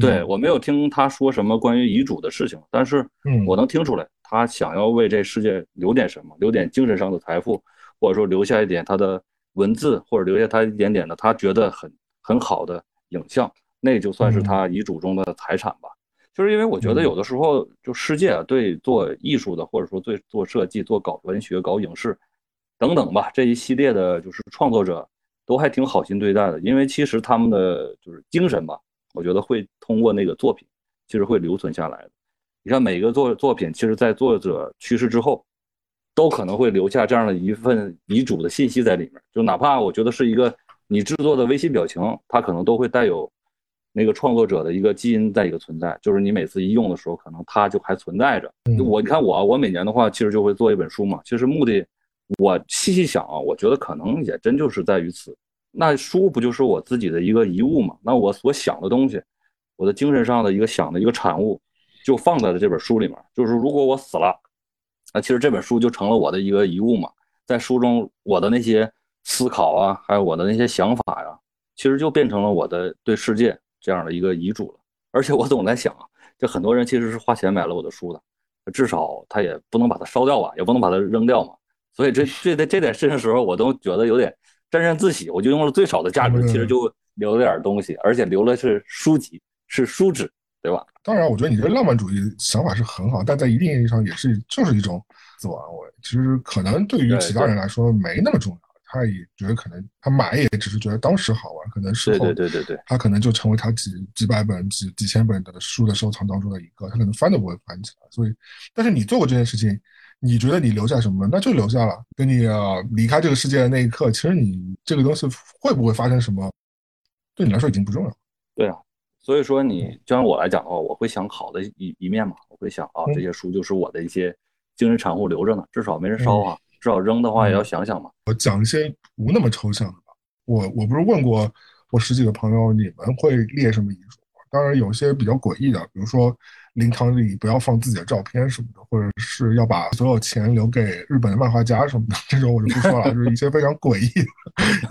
对我没有听他说什么关于遗嘱的事情，但是我能听出来，他想要为这世界留点什么，留点精神上的财富，或者说留下一点他的文字，或者留下他一点点的他觉得很很好的影像，那就算是他遗嘱中的财产吧。就是因为我觉得有的时候，就世界啊，对做艺术的，或者说对做设计、做搞文学、搞影视等等吧，这一系列的，就是创作者。都还挺好心对待的，因为其实他们的就是精神吧，我觉得会通过那个作品，其实会留存下来的。你看每个作作品，其实在作者去世之后，都可能会留下这样的一份遗嘱的信息在里面。就哪怕我觉得是一个你制作的微信表情，它可能都会带有那个创作者的一个基因在一个存在。就是你每次一用的时候，可能它就还存在着。我你看我我每年的话，其实就会做一本书嘛。其实目的。我细细想啊，我觉得可能也真就是在于此。那书不就是我自己的一个遗物嘛？那我所想的东西，我的精神上的一个想的一个产物，就放在了这本书里面。就是如果我死了，那其实这本书就成了我的一个遗物嘛。在书中，我的那些思考啊，还有我的那些想法呀，其实就变成了我的对世界这样的一个遗嘱了。而且我总在想，就很多人其实是花钱买了我的书的，至少他也不能把它烧掉吧，也不能把它扔掉嘛。所以这这在这点事情的时候，我都觉得有点沾沾自喜。我就用了最少的价值，其实就留了点东西，而且留了是书籍，是书纸，对吧？当然，我觉得你这浪漫主义想法是很好，但在一定意义上也是就是一种自我安慰。其实可能对于其他人来说没那么重要，他也觉得可能他买也只是觉得当时好玩，可能事后对对对对，他可能就成为他几几百本、几几千本的书的收藏当中的一个，他可能翻都不会翻起来。所以，但是你做过这件事情。你觉得你留下什么，那就留下了。跟你离开这个世界的那一刻，其实你这个东西会不会发生什么，对你来说已经不重要。对啊，所以说你就像我来讲的话，我会想好的一一面嘛，我会想啊，这些书就是我的一些精神产物留着呢，至少没人烧啊，至少扔的话也要想想嘛。我讲一些不那么抽象的吧。我我不是问过我十几个朋友，你们会列什么遗嘱？当然有些比较诡异的，比如说。灵堂里不要放自己的照片什么的，或者是要把所有钱留给日本的漫画家什么的，这种我就不说了，就是一些非常诡异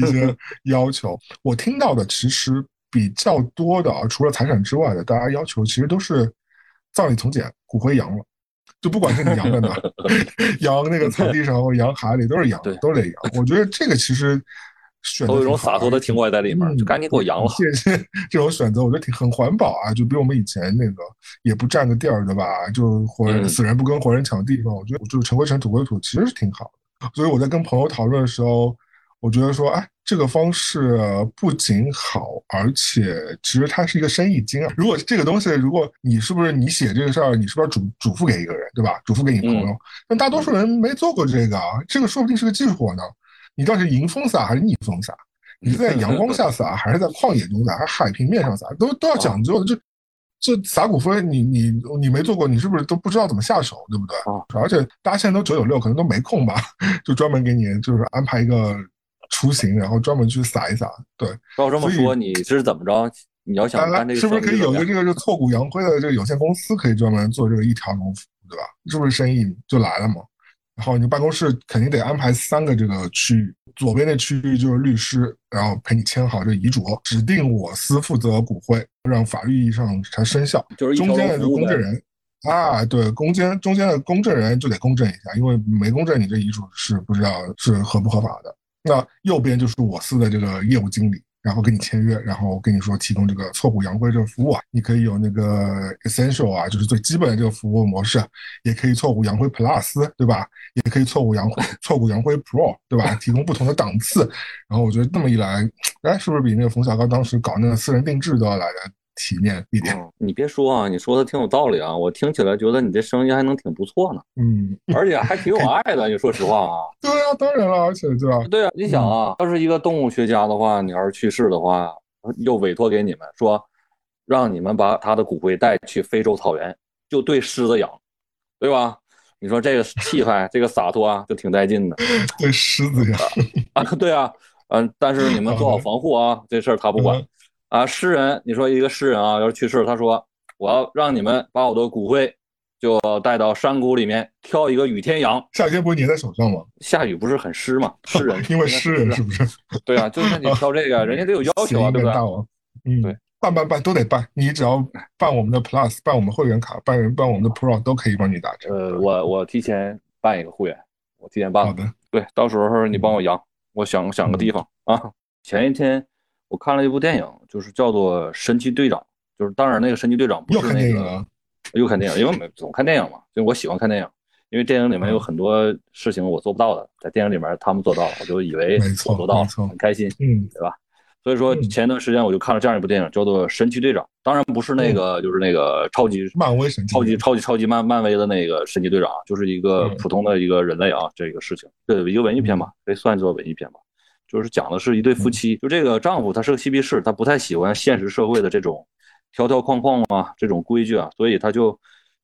的一些要求。我听到的其实比较多的，除了财产之外的，大家要求其实都是葬礼从简，骨灰扬了，就不管是你扬在哪，扬那个草地上或扬海里，都是扬，都得扬。我觉得这个其实选。都有一种洒脱的情怀在里面，就赶紧给我扬了。谢谢这种选择，我觉得挺很环保啊，就比我们以前那个也不占个地儿，对吧？就活人死人不跟活人抢地方，我觉得就是尘归尘，土归土，其实是挺好的。所以我在跟朋友讨论的时候，我觉得说，哎，这个方式不仅好，而且其实它是一个生意经啊。如果这个东西，如果你是不是你写这个事儿，你是不是嘱嘱咐给一个人，对吧？嘱咐给你朋友，但大多数人没做过这个啊，这个说不定是个技术活呢。你到底是迎风洒还是逆风洒？你是在阳光下洒 还是在旷野中洒，还是海平面上洒？都都要讲究的。就这撒骨灰，你你你没做过，你是不是都不知道怎么下手，对不对？啊！而且大家现在都九九六，可能都没空吧，就专门给你就是安排一个出行，然后专门去撒一撒。对，照这么说，你是怎么着？你要想干这个，是不是可以有一个这个就挫骨扬灰的这个有限公司，可以专门做这个一条龙服务，对吧？是不是生意就来了嘛？然后你办公室肯定得安排三个这个区域，左边的区域就是律师，然后陪你签好这遗嘱，指定我司负责骨灰，让法律意义上才生效。就是中间的就公证人啊，对，中间中间的公证人就得公证一下，因为没公证，你这遗嘱是不知道是合不合法的。那右边就是我司的这个业务经理。然后跟你签约，然后跟你说提供这个挫骨扬灰这个服务啊，你可以有那个 essential 啊，就是最基本的这个服务模式，也可以挫骨扬灰 plus，对吧？也可以挫骨扬灰挫骨扬灰 pro，对吧？提供不同的档次。然后我觉得这么一来，哎，是不是比那个冯小刚当时搞那个私人定制都要来的？体面一点，你别说啊，你说的挺有道理啊，我听起来觉得你这声音还能挺不错呢。嗯，而且还挺有爱的。你说实话啊，对啊，当然了，而且对吧？对啊，你想啊，要是一个动物学家的话，你要是去世的话，又委托给你们说，让你们把他的骨灰带去非洲草原，就对狮子养，对吧？你说这个气派，这个洒脱啊，就挺带劲的。对狮子养啊，对啊，嗯，但是你们 做好防护啊，这事儿他不管。啊，诗人，你说一个诗人啊，要是去世，他说我要让你们把我的骨灰就带到山谷里面，挑一个雨天养。夏天不是粘在手上吗？下雨不是很湿吗？诗人，因为诗人是不是？对啊，就是你挑这个，人家得有要求啊，对不对？大王，嗯，对，办办办都得办，你只要办我们的 Plus，办我们会员卡，办办我们的 Pro 都可以帮你打折。呃，我我提前办一个会员，我提前办。好的，对，到时候你帮我养，我想想个地方啊。前一天。我看了一部电影，就是叫做《神奇队长》，就是当然那个神奇队长不是那个又看电影，因为总看电影嘛，就我喜欢看电影，因为电影里面有很多事情我做不到的，在电影里面他们做到了，我就以为我做到了，很开心，嗯，对吧？所以说前段时间我就看了这样一部电影，叫做《神奇队长》，当然不是那个，就是那个超级漫威神超级超级超级漫漫威的那个神奇队长，就是一个普通的一个人类啊，这个事情，对，一个文艺片吧，可以算作文艺片吧。就是讲的是一对夫妻，就这个丈夫他是个嬉皮士，他不太喜欢现实社会的这种条条框框啊，这种规矩啊，所以他就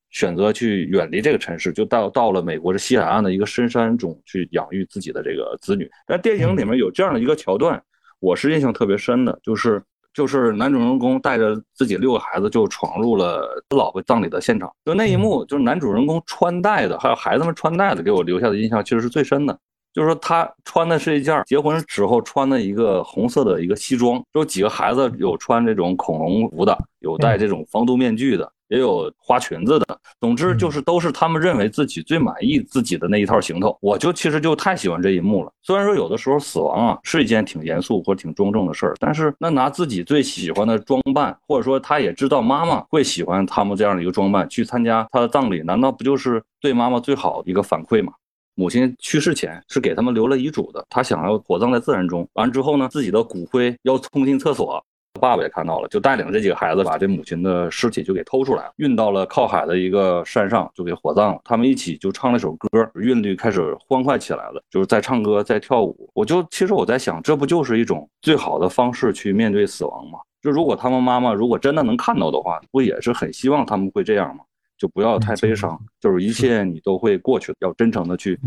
选择去远离这个城市，就到到了美国的西海岸的一个深山中去养育自己的这个子女。但电影里面有这样的一个桥段，我是印象特别深的，就是就是男主人公带着自己六个孩子就闯入了老婆葬礼的现场，就那一幕，就是男主人公穿戴的，还有孩子们穿戴的，给我留下的印象其实是最深的。就是说，他穿的是一件结婚时候穿的一个红色的一个西装，有几个孩子有穿这种恐龙服的，有戴这种防毒面具的，也有花裙子的。总之就是都是他们认为自己最满意自己的那一套行头。我就其实就太喜欢这一幕了。虽然说有的时候死亡啊是一件挺严肃或者挺庄重的事儿，但是那拿自己最喜欢的装扮，或者说他也知道妈妈会喜欢他们这样的一个装扮去参加他的葬礼，难道不就是对妈妈最好的一个反馈吗？母亲去世前是给他们留了遗嘱的，他想要火葬在自然中。完之后呢，自己的骨灰要冲进厕所。爸爸也看到了，就带领这几个孩子把这母亲的尸体就给偷出来，运到了靠海的一个山上，就给火葬了。他们一起就唱了首歌，韵律开始欢快起来了，就是在唱歌，在跳舞。我就其实我在想，这不就是一种最好的方式去面对死亡吗？就如果他们妈妈如果真的能看到的话，不也是很希望他们会这样吗？就不要太悲伤，就是一切你都会过去的，要真诚的去，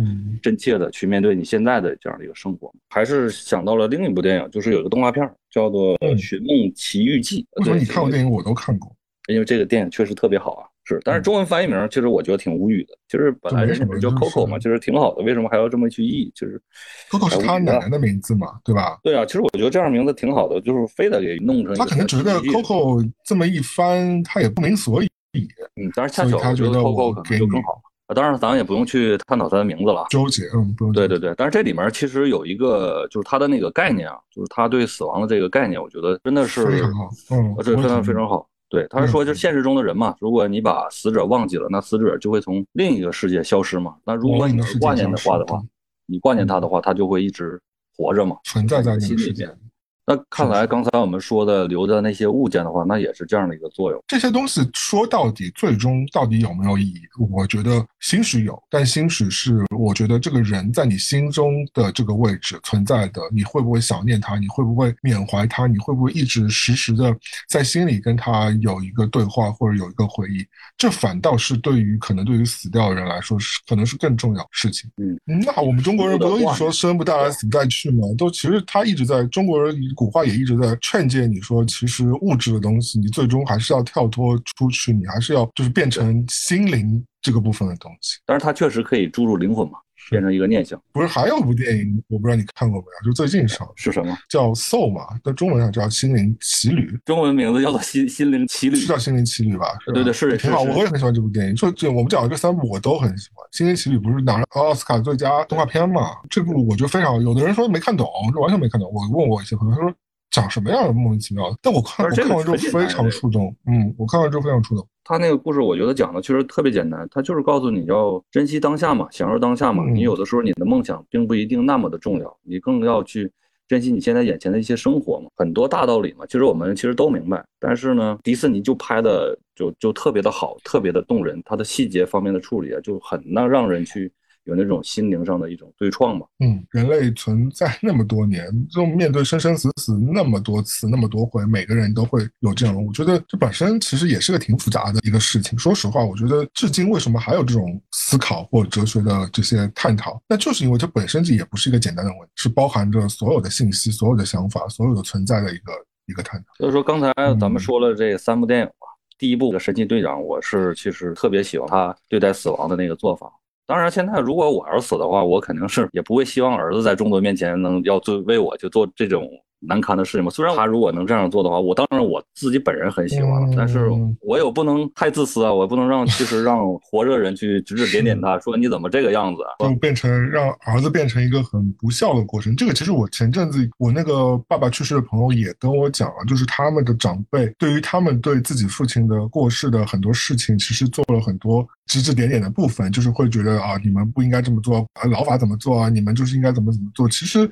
真切的去面对你现在的这样的一个生活。还是想到了另一部电影，就是有一个动画片叫做《寻梦奇遇记》。为什么你看过电影我都看过？因为这个电影确实特别好啊。是，但是中文翻译名其实我觉得挺无语的。其实本来人家叫 Coco 嘛，其实挺好的，为什么还要这么去译？就是 Coco 是他奶奶的名字嘛，对吧？对啊，其实我觉得这样名字挺好的，就是非得给弄成。他可能觉得 Coco 这么一翻，他也不明所以。嗯，但是恰巧我觉得 Coco 可能就更好啊。当然，咱也不用去探讨他的名字了。纠结，嗯，不用。对对对，但是这里面其实有一个，就是他的那个概念啊，就是他对死亡的这个概念，我觉得真的是非常好。嗯，这非常非常好。对，他是说，就是现实中的人嘛，如果你把死者忘记了，那死者就会从另一个世界消失嘛。那如果你挂念的话的话，你挂念他的话，他就会一直活着嘛，存在在心里面。那看来刚才我们说的留的那些物件的话，那也是这样的一个作用。这些东西说到底，最终到底有没有意义？我觉得兴许有，但兴许是我觉得这个人在你心中的这个位置存在的，你会不会想念他？你会不会缅怀他？你会不会一直时时的在心里跟他有一个对话或者有一个回忆？这反倒是对于可能对于死掉的人来说是可能是更重要的事情。嗯，那我们中国人不都一直说生不带来死不带去吗？都其实他一直在中国人。古话也一直在劝诫你说，其实物质的东西，你最终还是要跳脱出去，你还是要就是变成心灵这个部分的东西。但是它确实可以注入灵魂嘛，变成一个念想。不是还有部电影，我不知道你看过没有？就最近上是什么？叫《Soul》嘛，在中文上叫《心灵奇旅》，中文名字叫做《心心灵奇旅》，是叫《心灵奇旅》吧？对对是挺好，我也很喜欢这部电影。就就我们讲的这三部我都很喜欢，《心灵奇旅》不是拿了奥斯卡最佳动画片嘛？这部我觉得非常，有的人说没看懂，这完全没看懂。我问过一些朋友，他说。讲什么样的莫名其妙的？但我看我看完之后非常触动，嗯，我看完之后非常触动。他那个故事，我觉得讲的确实特别简单，他就是告诉你要珍惜当下嘛，享受当下嘛。你有的时候你的梦想并不一定那么的重要，你更要去珍惜你现在眼前的一些生活嘛。很多大道理嘛，其实我们其实都明白。但是呢，迪士尼就拍的就就特别的好，特别的动人，它的细节方面的处理啊，就很让让人去有那种心灵上的一种对创嘛。嗯，人类存在那么多年，就面对生生死死那么多次、那么多回，每个人都会有这种。我觉得这本身其实也是个挺复杂的一个事情。说实话，我觉得至今为什么还有这种思考或哲学的这些探讨，那就是因为这本身这也不是一个简单的问题，是包含着所有的信息、所有的想法、所有的存在的一个一个探讨。所以说，刚才咱们说了这三部电影吧，第一部的《神奇队长》，我是其实特别喜欢他对待死亡的那个做法。当然，现在如果我要是死的话，我肯定是也不会希望儿子在众多面前能要做为我就做这种。难堪的事情嘛。虽然他如果能这样做的话，我当然我自己本人很喜欢了，但是我也不能太自私啊，我不能让其实让 活着的人去指指点点他，说你怎么这个样子，就变成让儿子变成一个很不孝的过程。这个其实我前阵子我那个爸爸去世的朋友也跟我讲了，就是他们的长辈对于他们对自己父亲的过世的很多事情，其实做了很多指指点点的部分，就是会觉得啊，你们不应该这么做，啊，老法怎么做啊，你们就是应该怎么怎么做。其实，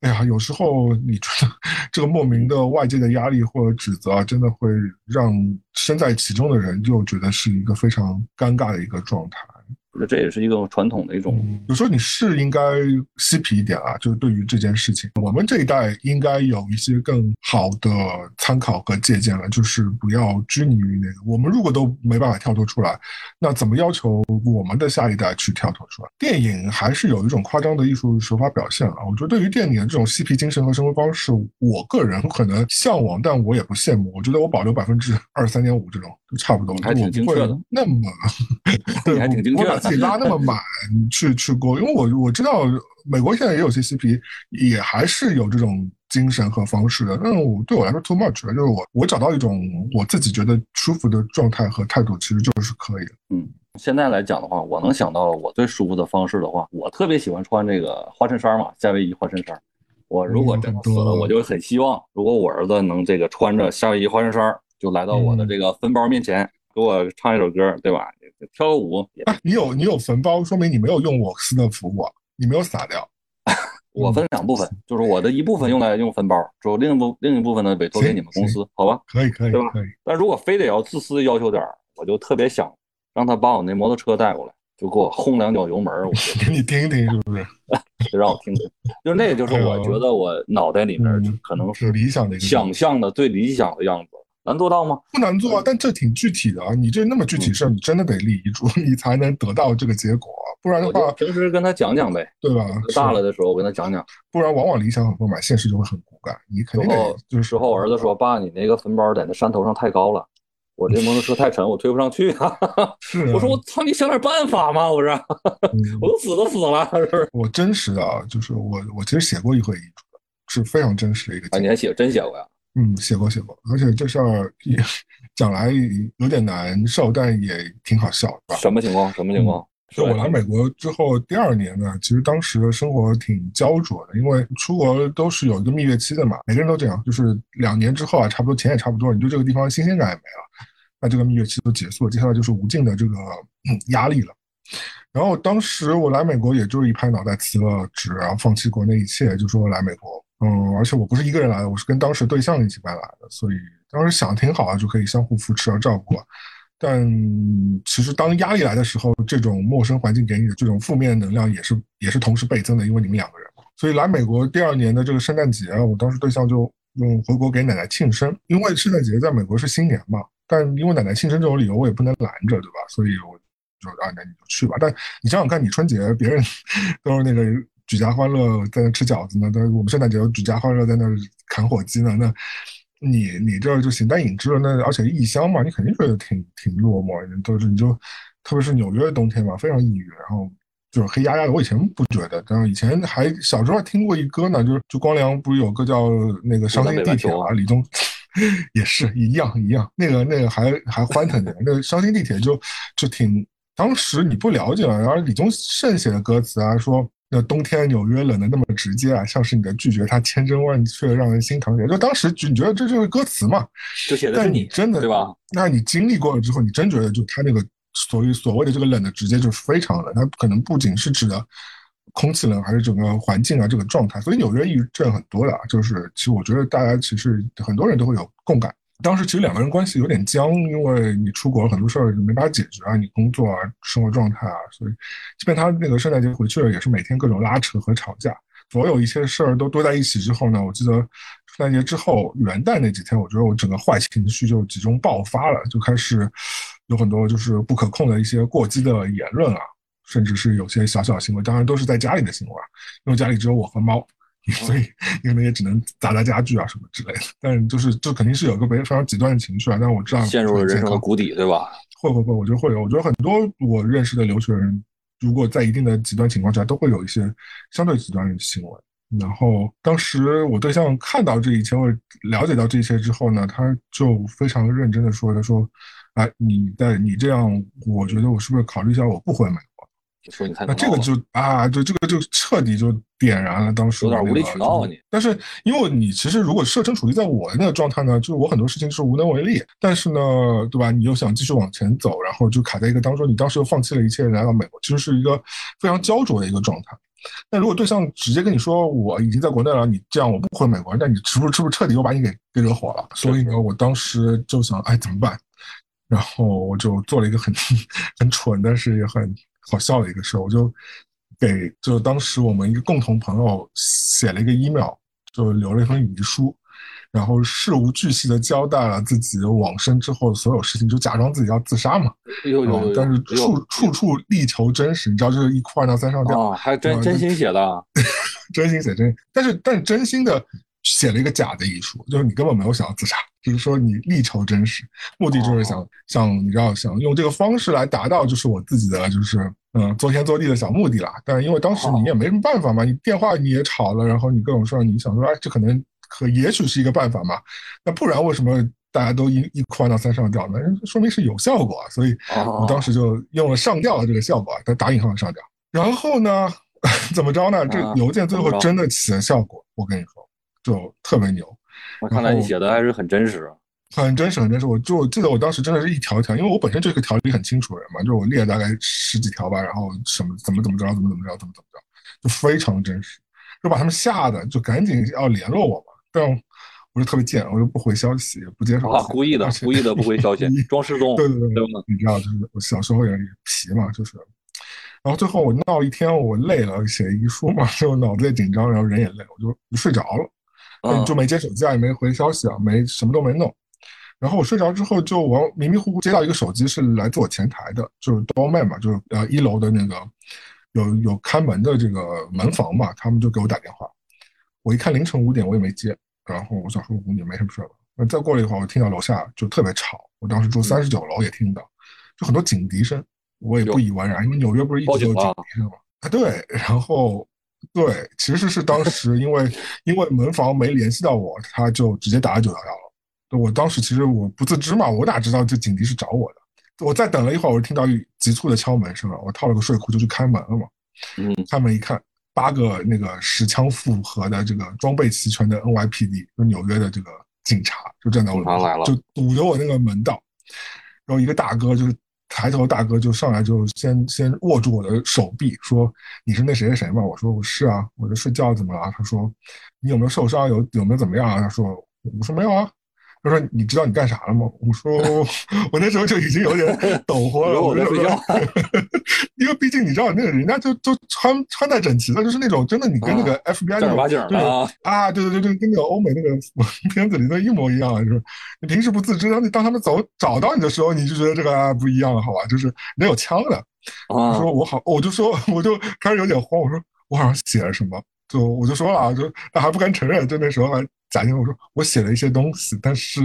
哎呀，有时候你觉得。这个莫名的外界的压力或者指责，真的会让身在其中的人就觉得是一个非常尴尬的一个状态。那这也是一个传统的一种。有时候你是应该嬉皮一点啊，就是对于这件事情，我们这一代应该有一些更好的参考和借鉴了，就是不要拘泥于那个。我们如果都没办法跳脱出来，那怎么要求我们的下一代去跳脱出来？电影还是有一种夸张的艺术手法表现啊。我觉得对于电影的这种嬉皮精神和生活方式，我个人可能向往，但我也不羡慕。我觉得我保留百分之二三点五这种就差不多，还挺精确的。那么，对，还挺精确的。自己拉那么满去去过，因为我我知道美国现在也有些 CP，也还是有这种精神和方式的。但是我对我来说 too much 了，就是我我找到一种我自己觉得舒服的状态和态度，其实就是可以的。嗯，现在来讲的话，我能想到我最舒服的方式的话，我特别喜欢穿这个花衬衫嘛，夏威夷花衬衫。我如果真的死了，我就很希望，如果我儿子能这个穿着夏威夷花衬衫，就来到我的这个坟包面前，给我唱一首歌，对吧？跳个舞，你有你有坟包，说明你没有用我斯的服务，你没有撒掉。我分两部分，就是我的一部分用来用分包，之后另一部另一部分呢委托给你们公司，好吧？可以可以。但如果非得要自私要求点我就特别想让他把我那摩托车带过来，就给我轰两脚油门，我 给你听一听，是不是？就 让我听听，就那个就是我觉得我脑袋里面可能是理想的想象的最理想的样子。难做到吗？不难做啊，但这挺具体的啊。你这那么具体事儿，你真的得立遗嘱，你才能得到这个结果。不然的话，平时跟他讲讲呗，对吧？大了的时候我跟他讲讲。不然往往理想很丰满，现实就会很骨感。你肯定得就是之后儿子说：“爸，你那个坟包在那山头上太高了，我这摩托车太沉，我推不上去啊。”是，我说我操，你想点办法嘛！我说，我都死都死了，是不是？我真实的啊，就是我我其实写过一回遗嘱的，是非常真实的一个。啊，你还写真写过呀？嗯，写过写过，而且这事儿也讲来有点难受，但也挺好笑，是吧？什么情况？什么情况？就我来美国之后第二年呢，其实当时的生活挺焦灼的，因为出国都是有一个蜜月期的嘛，每个人都这样，就是两年之后啊，差不多钱也差不多，你对这个地方新鲜感也没了，那这个蜜月期就结束了，接下来就是无尽的这个压力了。然后当时我来美国，也就是一拍脑袋辞了职，然后放弃国内一切，就说来美国。嗯，而且我不是一个人来的，我是跟当时对象一起搬来的，所以当时想挺好啊，就可以相互扶持和照顾。但其实当压力来的时候，这种陌生环境给你的这种负面能量也是也是同时倍增的，因为你们两个人。所以来美国第二年的这个圣诞节，我当时对象就用回国给奶奶庆生，因为圣诞节在美国是新年嘛。但因为奶奶庆生这种理由，我也不能拦着，对吧？所以我就啊，那你就去吧。但你想想看，你春节别人 都是那个。举家欢乐在那吃饺子呢，但我们圣诞节举家欢乐在那砍火鸡呢。那你你这就形单影只了。那而且异乡嘛，你肯定觉得挺挺落寞。都是你就特别是纽约的冬天嘛，非常抑郁，然后就是黑压压的。我以前不觉得，但是以前还小时候还听过一歌呢，就是就光良不是有个叫那个伤心地铁啊，李 宗也是一样一样，那个那个还还欢腾的，那个伤心地铁就就挺当时你不了解，然后李宗盛写的歌词啊说。那冬天纽约冷的那么直接啊，像是你的拒绝，它千真万确，让人心疼。也就当时你觉得这就是歌词嘛，就写的是你真的对吧？那你经历过了之后，你真觉得就他那个所谓所谓的这个冷的直接就是非常冷，它可能不仅是指的空气冷，还是整个环境啊这个状态。所以纽约抑郁症很多的啊，就是其实我觉得大家其实很多人都会有共感。当时其实两个人关系有点僵，因为你出国很多事儿没法解决啊，你工作啊、生活状态啊，所以即便他那个圣诞节回去了，也是每天各种拉扯和吵架，所有一些事儿都堆在一起之后呢，我记得圣诞节之后元旦那几天，我觉得我整个坏情绪就集中爆发了，就开始有很多就是不可控的一些过激的言论啊，甚至是有些小小行为，当然都是在家里的行为，因为家里只有我和猫。所以，因为也只能砸砸家具啊什么之类的。但是，就是这肯定是有个非常极端的情绪啊。但我知道陷入了人生的谷底，对吧？会会会，我觉得会有。我觉得很多我认识的留学人，如果在一定的极端情况下，都会有一些相对极端的行为。然后，当时我对象看到这一切，或者了解到这些之后呢，他就非常认真的说：“他说，哎，你在你这样，我觉得我是不是考虑一下，我不回美国？”说你看那这个就啊，就，这个就彻底就点燃了当时有点无理取闹啊你。但是因为你其实如果设身处地在我的那个状态呢，就是我很多事情是无能为力。但是呢，对吧？你又想继续往前走，然后就卡在一个当中，你当时又放弃了一切来到美国，其实是一个非常焦灼的一个状态。那如果对象直接跟你说我已经在国内了，你这样我不回美国，那你是不是是不是彻底又把你给给惹火了？所以呢，我当时就想，哎，怎么办？然后我就做了一个很 很蠢，但是也很。好笑的一个事，我就给就是当时我们一个共同朋友写了一个 email，就留了一封遗书，然后事无巨细的交代了自己往生之后所有事情，就假装自己要自杀嘛。有有但是处处处力求真实，你知道，就是一哭二闹三上吊。啊，还真真心写的，真心写真，但是但是真心的写了一个假的遗书，就是你根本没有想要自杀，就是说你力求真实，目的就是想想你知道想用这个方式来达到就是我自己的就是。嗯，做天做地的小目的啦。但是因为当时你也没什么办法嘛，你电话你也吵了，然后你各种事儿，你想说，哎，这可能可也许是一个办法嘛。那不然为什么大家都一一哭二闹三上吊呢？说明是有效果。所以我当时就用了上吊的这个效果，打打引号的上吊。然后呢，怎么着呢？这邮件最后真的起了效果。我跟你说，就特别牛。看来你写的还是很真实。很真实，很真实。我就记得我当时真的是一条一条，因为我本身就是个条理很清楚的人嘛，就是我列了大概十几条吧，然后什么怎么怎么着，怎么怎么着，怎么怎么着，就非常真实，就把他们吓得就赶紧要联络我嘛。但我就特别贱，我就不回消息，不接受。啊，故意的，故意的不回消息，装失踪。对对对，你知道，就是我小时候也皮嘛，就是。然后最后我闹一天，我累了，写遗书嘛，就脑子也紧张，然后人也累，我就就睡着了，就没接手机啊，也没回消息啊，没什么都没弄。然后我睡着之后，就我迷迷糊糊接到一个手机，是来自我前台的，就是 doorman 嘛，就是呃一楼的那个有有看门的这个门房嘛，他们就给我打电话。我一看凌晨五点，我也没接。然后我想说五点没什么事吧。那再过了一会儿，我听到楼下就特别吵。我当时住三十九楼，也听到，就很多警笛声。我也不以为然，因为纽约不是一直有警笛声吗？啊，对。然后对，其实是当时因为因为门房没联系到我，他就直接打了九幺幺了。我当时其实我不自知嘛，我哪知道这警笛是找我的？我再等了一会儿，我就听到急促的敲门声了。我套了个睡裤就去开门了嘛。嗯，开门一看，八个那个十枪复合的这个装备齐全的 NYPD，就纽约的这个警察，就站在我门口，就堵着我那个门道。然后一个大哥就是抬头，大哥就上来就先先握住我的手臂，说：“你是那谁谁谁吗？”我说：“我是啊，我在睡觉，怎么了？”他说：“你有没有受伤？有有没有怎么样啊？”他说：“我说没有啊。”他说：“你知道你干啥了吗？”我说：“我那时候就已经有点抖活了。”我在睡觉，因为毕竟你知道，那个人家就就穿穿戴整齐的，就是那种真的，你跟那个 FBI 正儿八经的啊，对对对对，跟那个欧美那个 片子里的一模一样。就是你平时不自知，当你当他们走找到你的时候，你就觉得这个不一样了，好吧？就是人有枪的。我说我好，我就说我就开始有点慌。我说我好像写了什么，就我就说了啊，就他还不敢承认，就那时候还。假定我说我写了一些东西，但是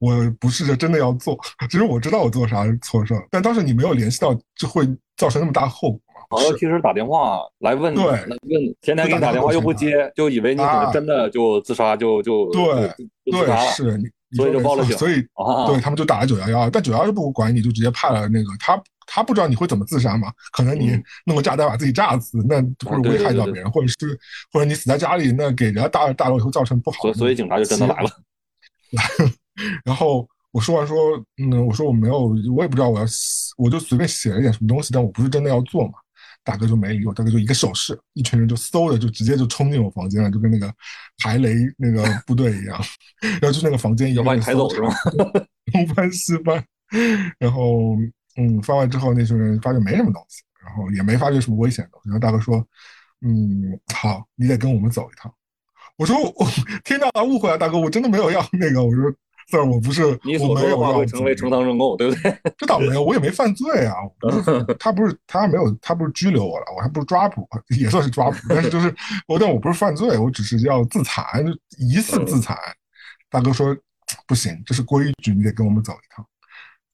我不是真的要做。其实我知道我做啥错事儿，但当时你没有联系到，就会造成那么大后果嘛。朋友其实打电话来问，对，问天天给你打电话又不接，就以为你可能真的就自杀，就就对对是，所以就报了警。所以对他们就打了九幺幺，但九幺幺不管你，就直接派了那个他。他不知道你会怎么自杀嘛？可能你弄个炸弹把自己炸死，那会危害到别人，或者是或者你死在家里，那给人家大大楼以后造成不好。所以警察就真的来了。然后我说完说，嗯，我说我没有，我也不知道我要，我就随便写了一点什么东西，但我不是真的要做嘛。大哥就没理我，大哥就一个手势，一群人就嗖的就直接就冲进我房间了，就跟那个排雷那个 部队一样，然后就那个房间要把你抬走是吗？东翻西翻，然后嗯，翻完之后那群人发现没什么东西，然后也没发觉什么危险的东西，然后大哥说，嗯，好，你得跟我们走一趟。我说我天大误会啊，大哥，我真的没有要那个，我说。字儿我不是，你所说的话会成为呈堂证供，对不对？这倒没有，我也没犯罪啊。他不是，他没有，他不是拘留我了，我还不是抓捕，也算是抓捕。但是就是我，但我不是犯罪，我只是要自残，疑似自残。大哥说不行，这是规矩，你得跟我们走一趟。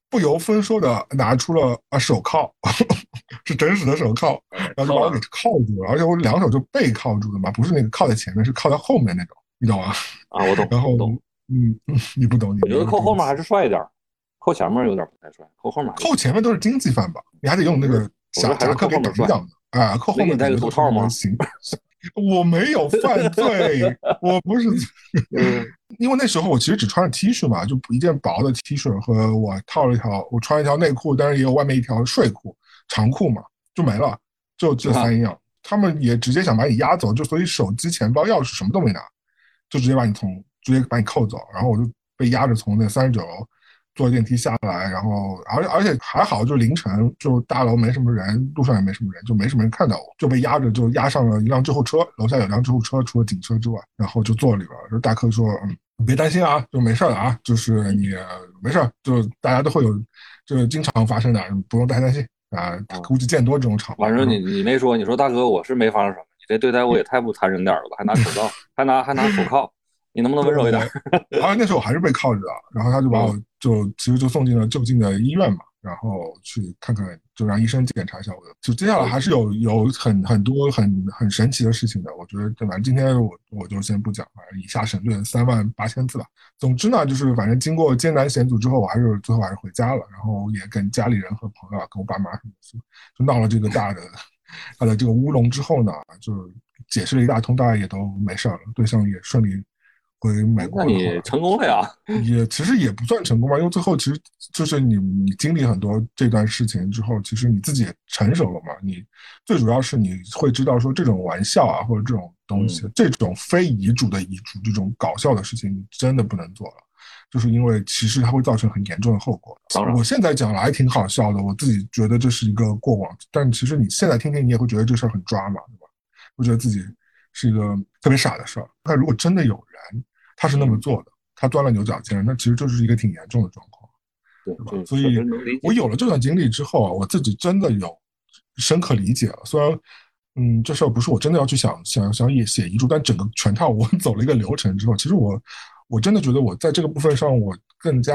不由分说的拿出了啊手铐，是真实的手铐，然后就把我给铐住了，而且我两手就背铐住了嘛，不是那个铐在前面，是铐在后面那种，你懂吗？啊，我懂。然后。嗯，你不懂，我觉得扣后面还是帅一点，扣前面有点不太帅。扣后面，扣前面都是经济犯吧？你还得用那个夹夹克给挡一挡的啊。扣后面戴个头套吗？行，我没有犯罪，我不是。因为那时候我其实只穿着 T 恤嘛，就一件薄的 T 恤和我套了一条，我穿一条内裤，但是也有外面一条睡裤长裤嘛，就没了，就这三样。他们也直接想把你押走，就所以手机、钱包、钥匙什么都没拿，就直接把你从。直接把你扣走，然后我就被压着从那三十九楼坐电梯下来，然后而且而且还好，就凌晨，就大楼没什么人，路上也没什么人，就没什么人看到我，就被压着就压上了一辆救护车，楼下有辆救护车，除了警车之外，然后就坐里边。就大哥说，嗯，别担心啊，就没事的啊，就是你没事，就大家都会有，就是经常发生的，不用太担心啊。估计见多这种场，反正你你没说，你说大哥，我是没发生什么，你这对待我也太不残忍点了吧？还拿手铐，还拿还拿手铐。你能不能温柔一点？然后那时候我还是被铐着的，然后他就把我就其实就送进了就近的医院嘛，然后去看看，就让医生检查一下我的。就接下来还是有有很很多很很神奇的事情的，我觉得对吧？今天我我就先不讲反正，以下省略三万八千字吧。总之呢，就是反正经过艰难险阻之后，我还是最后还是回家了，然后也跟家里人和朋友啊，跟我爸妈什么的，就闹了这个大的 他的这个乌龙之后呢，就解释了一大通，大家也都没事了，对象也顺利。回美国，那你成功了呀？也其实也不算成功吧，因为最后其实就是你你经历很多这段事情之后，其实你自己也成熟了嘛。你最主要是你会知道说这种玩笑啊，或者这种东西，这种非遗嘱的遗嘱，这种搞笑的事情，你真的不能做了，就是因为其实它会造成很严重的后果。当然，我现在讲来挺好笑的，我自己觉得这是一个过往，但其实你现在听听，你也会觉得这事儿很抓嘛，对吧？会觉得自己。是一个特别傻的事儿。那如果真的有人他是那么做的，他钻了牛角尖，那其实就是一个挺严重的状况，对吧？所以，我有了这段经历之后啊，我自己真的有深刻理解了。虽然，嗯，这事儿不是我真的要去想想想也写遗嘱，但整个全套我 走了一个流程之后，其实我我真的觉得我在这个部分上我更加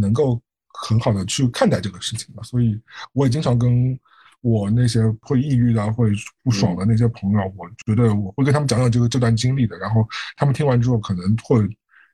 能够很好的去看待这个事情了。所以，我也经常跟。我那些会抑郁的、会不爽的那些朋友，我觉得我会跟他们讲讲这个这段经历的，然后他们听完之后可能会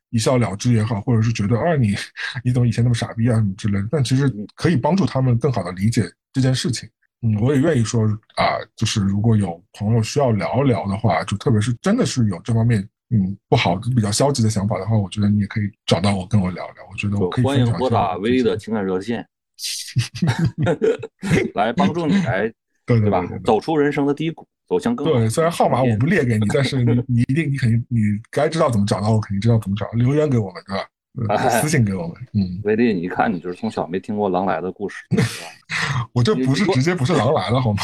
一笑了之也好，或者是觉得啊你你怎么以前那么傻逼啊什么之类的，但其实可以帮助他们更好的理解这件事情。嗯，我也愿意说啊，就是如果有朋友需要聊聊的话，就特别是真的是有这方面嗯不好比较消极的想法的话，我觉得你也可以找到我跟我聊聊。我觉得我可以欢迎拨打微的情感热线。来帮助你来，对对吧？走出人生的低谷，走向更对。虽然号码我不列给你，但是你你一定你肯定你该知道怎么找到我，肯定知道怎么找。留言给我们，对吧？私信给我们。嗯，威力，你一看你就是从小没听过狼来的故事，我这不是直接不是狼来了好吗？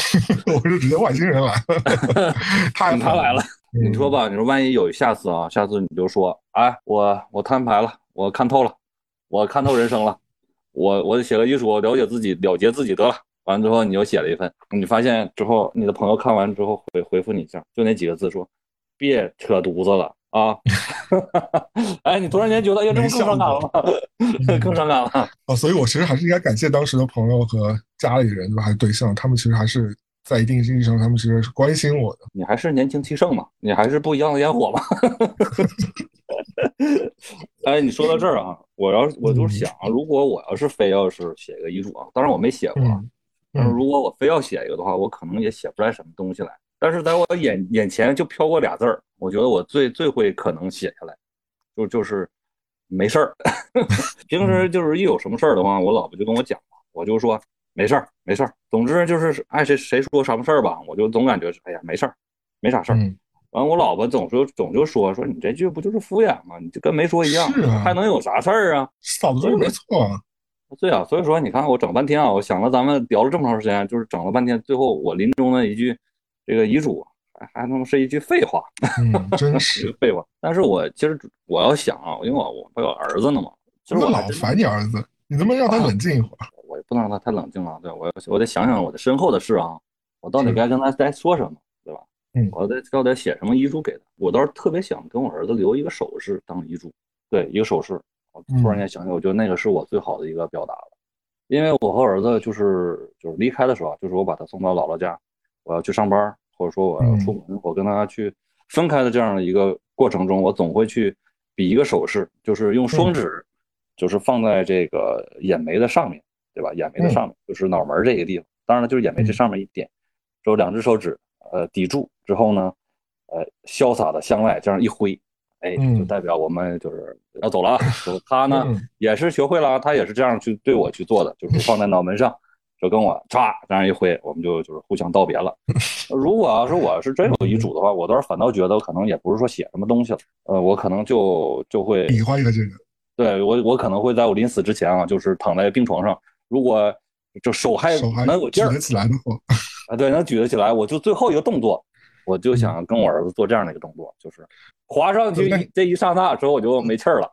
我是直接外星人来了，太他来了。你说吧，你说万一有下次啊，下次你就说，哎，我我摊牌了，我看透了，我看透人生了。我我写个遗嘱，了解自己，了结自己得了。完了之后，你又写了一份，你发现之后，你的朋友看完之后回回复你一下，就那几个字说：“别扯犊子了啊！” 哎，你突然间觉得，哎呀，这不更伤感了吗？更伤感了。哦，所以我其实还是应该感谢当时的朋友和家里人，对吧？还是对象，他们其实还是。在一定意义上，他们其实是关心我的。你还是年轻气盛嘛，你还是不一样的烟火嘛。哎，你说到这儿啊，我要我就想，如果我要是非要是写一个遗嘱啊，当然我没写过，但是如果我非要写一个的话，我可能也写不出来什么东西来。但是在我眼眼前就飘过俩字儿，我觉得我最最会可能写下来，就就是没事儿。平时就是一有什么事儿的话，我老婆就跟我讲，我就说。没事儿，没事儿。总之就是爱谁谁说什么事儿吧，我就总感觉哎呀没事儿，没啥事儿。完，我老婆总说总就说说你这句不就是敷衍吗？你就跟没说一样，还能有啥事儿啊？嫂子说没错。啊对啊，所以说你看我整半天啊，我想了咱们聊了这么长时间，就是整了半天，最后我临终的一句这个遗嘱还还能是一句废话，嗯，真是废话。但是我其实我要想啊，因为我我我有儿子呢嘛，就是我老烦你儿子，你能不能让他冷静一会儿？我也不能让他太冷静了，对我我得想想我的身后的事啊，我到底该跟他该说什么？嗯，我得到底写什么遗嘱给他？我倒是特别想跟我儿子留一个首饰当遗嘱，对，一个首饰。我突然间想起，我觉得那个是我最好的一个表达了，因为我和儿子就是就是离开的时候，就是我把他送到姥姥家，我要去上班，或者说我要出门，我跟他去分开的这样的一个过程中，我总会去比一个手势，就是用双指，就是放在这个眼眉的上面，对吧？眼眉的上面就是脑门这个地方，当然了，就是眼眉这上面一点，之后两只手指呃抵住之后呢，呃潇洒的向外这样一挥。哎，就代表我们就是要走了。就他呢，也是学会了，他也是这样去对我去做的，就是放在脑门上，就跟我唰这样一挥，我们就就是互相道别了。如果要是我是真有遗嘱的话，我倒是反倒觉得可能也不是说写什么东西了，呃，我可能就就会比划一个这个。对我，我可能会在我临死之前啊，就是躺在病床上，如果就手还能有劲儿举得起来的话，啊，对，能举得起来，我就最后一个动作。我就想跟我儿子做这样的一个动作，就是滑上去这一刹那之后我就没气儿了，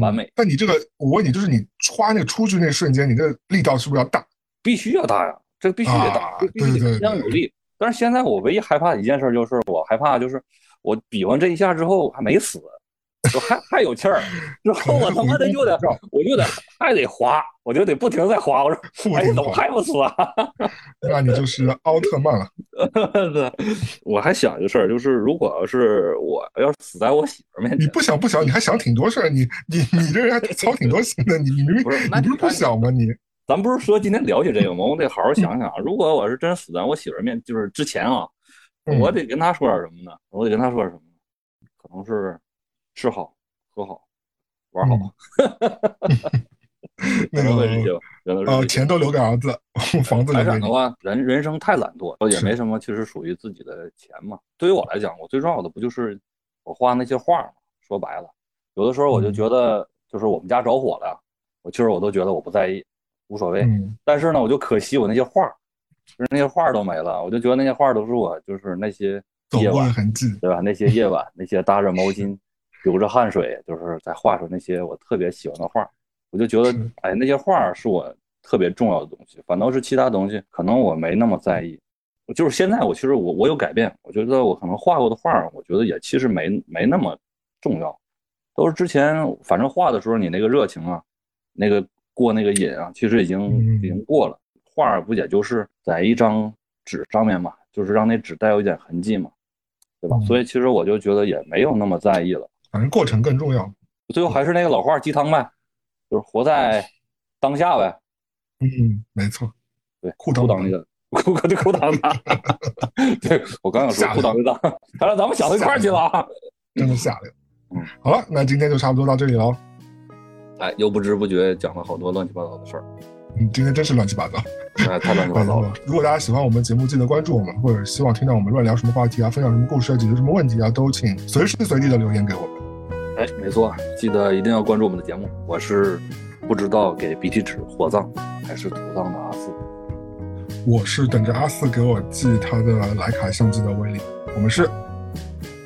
完美。但你这个，我问你，就是你歘那个出去那瞬间，你这力道是不是要大？必须要大呀，这必须得大，必须得非常有力。但是现在我唯一害怕的一件事就是，我害怕就是我比完这一下之后还没死。我还还有气儿，然后我他妈的就得，我就得还得滑，我就得不停在滑。我说，哎，怎么还不死啊？那你就是奥特曼了。对，我还想一个事儿，就是如果要是我要是死在我媳妇面前，你不想不想，你还想挺多事儿，你你你这人还操挺多心的，你你明明不是，你不是不想吗？你咱不是说今天了解这个吗？我得好好想想。如果我是真死在我媳妇面，就是之前啊，我得跟她说点什么呢？我得跟她说点什么？可能是。吃好，喝好，玩好，那个呃，钱都留给儿子，房子。财产的话，人人生太懒惰，也没什么，其实属于自己的钱嘛。对于我来讲，我最重要的不就是我画那些画吗？说白了，有的时候我就觉得，就是我们家着火了，我其实我都觉得我不在意，无所谓。但是呢，我就可惜我那些画，就是那些画都没了，我就觉得那些画都是我，就是那些夜晚痕迹，对吧？那些夜晚，那些搭着毛巾。流着汗水，就是在画出那些我特别喜欢的画，我就觉得，哎，那些画是我特别重要的东西。反倒是其他东西，可能我没那么在意。就是现在，我其实我我有改变，我觉得我可能画过的画，我觉得也其实没没那么重要。都是之前反正画的时候，你那个热情啊，那个过那个瘾啊，其实已经已经过了。画不也就是在一张纸上面嘛，就是让那纸带有一点痕迹嘛，对吧？所以其实我就觉得也没有那么在意了。反正过程更重要，最后还是那个老话鸡汤呗，就是活在当下呗。嗯，没错。对，裤裆那个，裤裤裤裆的。对我刚想说裤裆的，看来咱们想到一块去了啊，真的下来了。嗯，好了，那今天就差不多到这里了。哎，又不知不觉讲了好多乱七八糟的事儿。嗯，今天真是乱七八糟，太乱七八糟了。如果大家喜欢我们节目，记得关注我们，或者希望听到我们乱聊什么话题啊，分享什么故事啊，解决什么问题啊，都请随时随地的留言给我们。哎，没错，记得一定要关注我们的节目。我是不知道给鼻涕纸火葬还是土葬的阿四，我是等着阿四给我寄他的徕卡相机的威力。我们是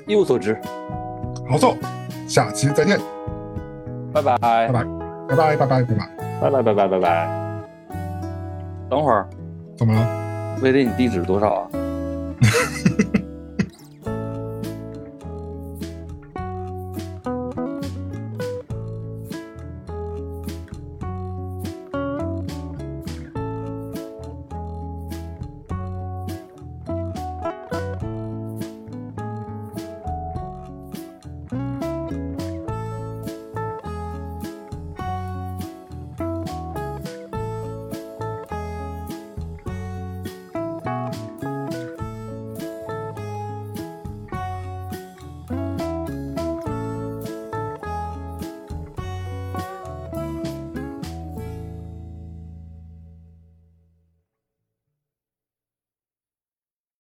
一无所知，好走，下期再见，拜拜，拜拜，拜拜，拜拜，拜拜，拜拜，拜拜，拜拜。等会儿，怎么了？威力，你地址多少啊？